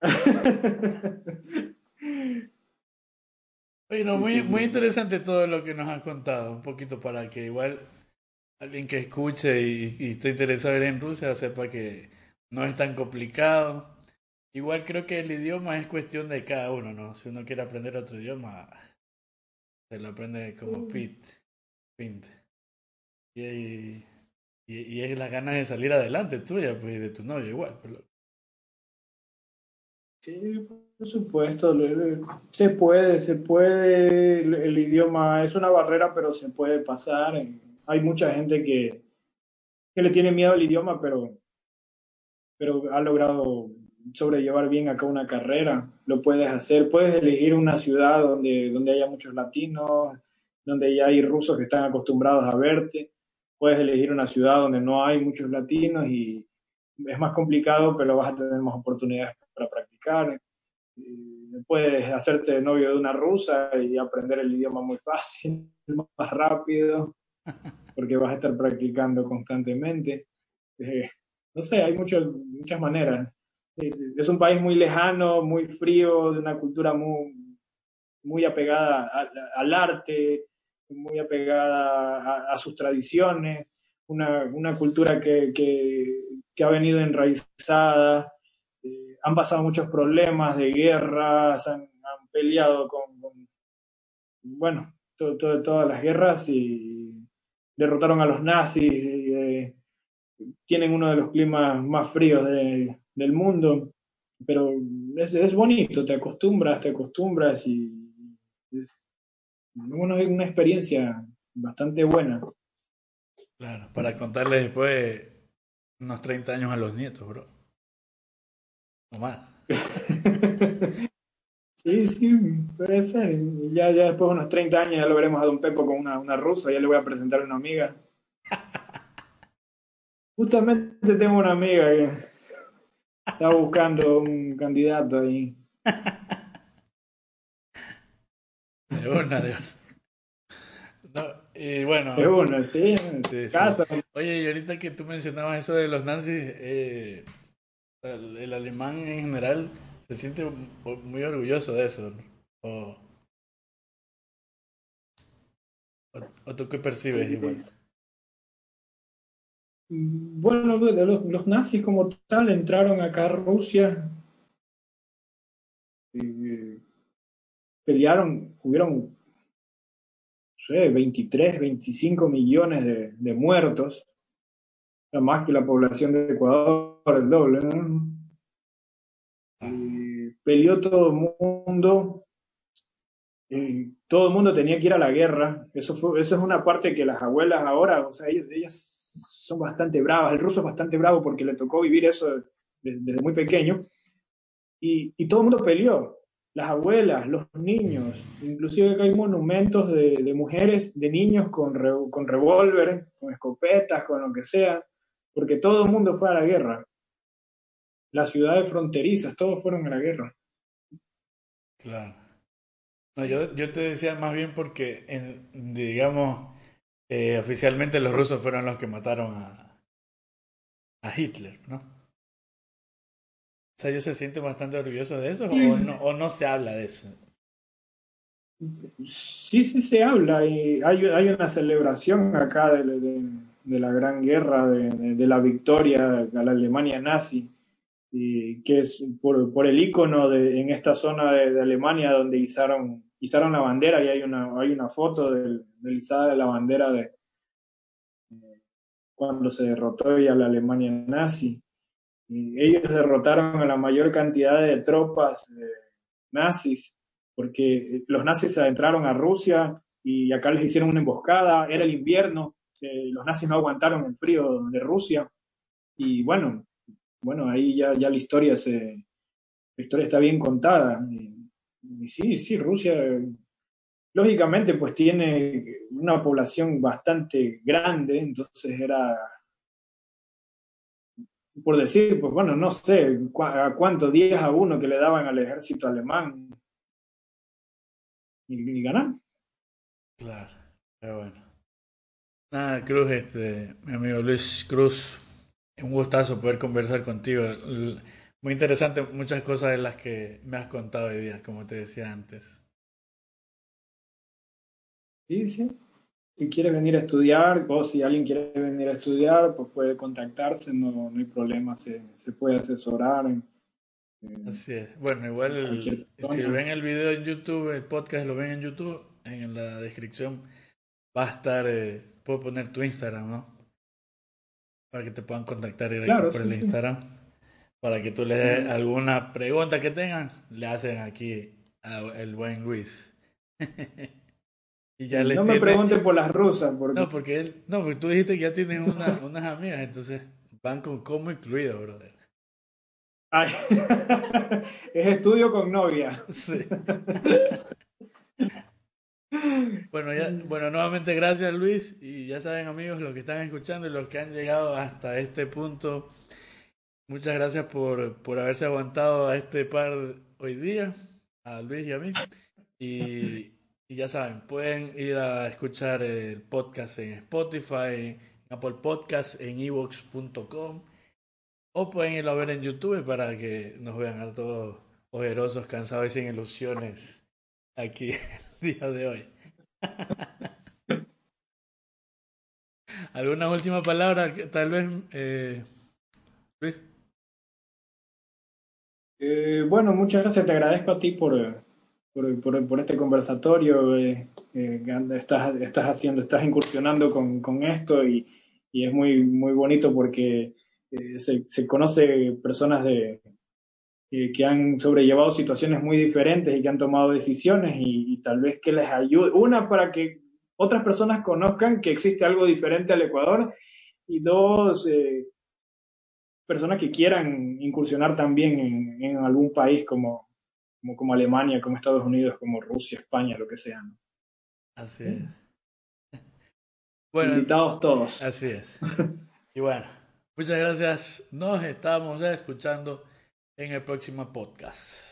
Bueno, muy, muy interesante todo lo que nos has contado, un poquito para que igual alguien que escuche y, y esté interesado en Rusia sepa que no es tan complicado. Igual creo que el idioma es cuestión de cada uno, ¿no? Si uno quiere aprender otro idioma, se lo aprende como Pete. Y, y, y, es la ganas de salir adelante tuya, pues, y de tu novio igual. Pues, Sí, por supuesto, se puede, se puede, el, idioma es una barrera, pero se puede pasar. Hay mucha gente que, que le tiene miedo al idioma, pero, pero ha logrado sobrellevar bien acá una carrera. Lo puedes hacer, puedes elegir una ciudad donde, donde haya muchos latinos, donde ya hay rusos que están acostumbrados a verte. Puedes elegir una ciudad donde no hay muchos latinos y es más complicado, pero vas a tener más oportunidades para practicar. puedes hacerte novio de una rusa y aprender el idioma muy fácil, más rápido, porque vas a estar practicando constantemente. No sé, hay muchas muchas maneras. Eh, es un país muy lejano, muy frío, de una cultura muy, muy apegada al arte, muy apegada a, sus tradiciones, una, una cultura que, que, ha venido enraizada, eh, han pasado muchos problemas de guerras, han, peleado con, bueno, todas las guerras y derrotaron a los nazis, tienen uno de los climas más fríos del mundo, pero es, es bonito, te acostumbras, te acostumbras y es una experiencia bastante buena. Claro, para contarle después unos 30 años a los nietos, bro. O más. sí, sí, puede ser. Ya, ya después de unos 30 años ya lo veremos a Don Pepo con una, una rusa, ya le voy a presentar a una amiga. Justamente tengo una amiga que está buscando un candidato ahí. De una, de No, y bueno. De una, sí. Casa. Oye, y ahorita que tú mencionabas eso de los nazis, eh, el, alemán en general se siente muy orgulloso de eso. O, o, tú qué percibes igual? Bueno, los, nazis como tal entraron acá a Rusia pelearon, hubieron, sé, 23, 25 millones de, de muertos, más que la población de Ecuador, el doble. peleó todo el mundo, todo el mundo tenía que ir a la guerra. Eso, fue, eso es una parte que las abuelas ahora, o sea, ellas, son bastante bravas. El ruso es bastante bravo porque le tocó vivir eso desde, muy pequeño. Y, todo el mundo peleó las abuelas, los niños, inclusive hay monumentos de, mujeres, de niños con, con revólver, con escopetas, con lo que sea, porque todo el mundo fue a la guerra. las ciudades fronterizas, todos fueron a la guerra. Claro. No, yo, yo te decía más bien porque, digamos, eh, oficialmente los rusos fueron los que mataron a, a Hitler, ¿no? O sea, ¿ellos se sienten bastante orgullosos de eso o no, o no se habla de eso? Sí, sí se habla y hay, hay una celebración acá de, de, la gran guerra, de, de, la victoria a la Alemania nazi, y que es por, por el icono en esta zona de, Alemania donde izaron, izaron la bandera y hay una, hay una foto del, del izada de la bandera de cuando se derrotó ya la Alemania nazi. Y ellos derrotaron a la mayor cantidad de tropas nazis porque los nazis adentraron a Rusia y acá les hicieron una emboscada, era el invierno, eh, los nazis no aguantaron el frío de Rusia y bueno, bueno, ahí ya, ya la historia se, la historia está bien contada. Y, sí, sí, Rusia lógicamente pues tiene una población bastante grande, entonces era, por decir, pues bueno, no sé a cuántos días a uno que le daban al ejército alemán y, ganar. Claro, pero bueno. Nada, Cruz, este, mi amigo Luis Cruz, un gustazo poder conversar contigo. Muy interesante muchas cosas de las que me has contado hoy día, como te decía antes. Sí. Si quieres venir a estudiar, o si alguien quiere venir a estudiar, pues puede contactarse, no, no hay problema, se, se puede asesorar. Así es. Bueno, igual si ven el video en YouTube, el podcast lo ven en YouTube, en la descripción va a estar, eh, puedo poner tu Instagram, ¿no? Para que te puedan contactar directo por el Instagram. Para que tú le des alguna pregunta que tengan, le hacen aquí al buen Luis. y ya no me pregunten por las rusas. Porque... No, porque él, no, porque tú dijiste que ya tienes una, unas amigas, entonces van con como incluido, brother. es estudio con novia. Bueno, ya, bueno, nuevamente gracias Luis y ya saben amigos los que están escuchando y los que han llegado hasta este punto, muchas gracias por, por haberse aguantado a este par hoy día, a Luis y a mí. Y, ya saben, pueden ir a escuchar el podcast en Spotify, en Apple Podcast, en evox.com o pueden irlo a ver en YouTube para que nos vean a todos ojerosos, cansados y sin ilusiones aquí el día de hoy. ¿Alguna última palabra? Tal vez, eh, Luis. Eh, bueno, muchas gracias. Te agradezco a ti por, por, este conversatorio. Eh, eh, estás, estás haciendo, estás incursionando con, con esto y, y es muy, muy bonito porque eh, se, se, conoce personas de, que han sobrellevado situaciones muy diferentes y que han tomado decisiones y, tal vez que les ayude. Una, para que otras personas conozcan que existe algo diferente al Ecuador y dos, personas que quieran incursionar también en, en algún país como, como, como, Alemania, como Estados Unidos, como Rusia, España, lo que sea. Así es. Bueno, Invitados todos. Así es. Y bueno. Muchas gracias. Nos estamos escuchando en el próximo podcast.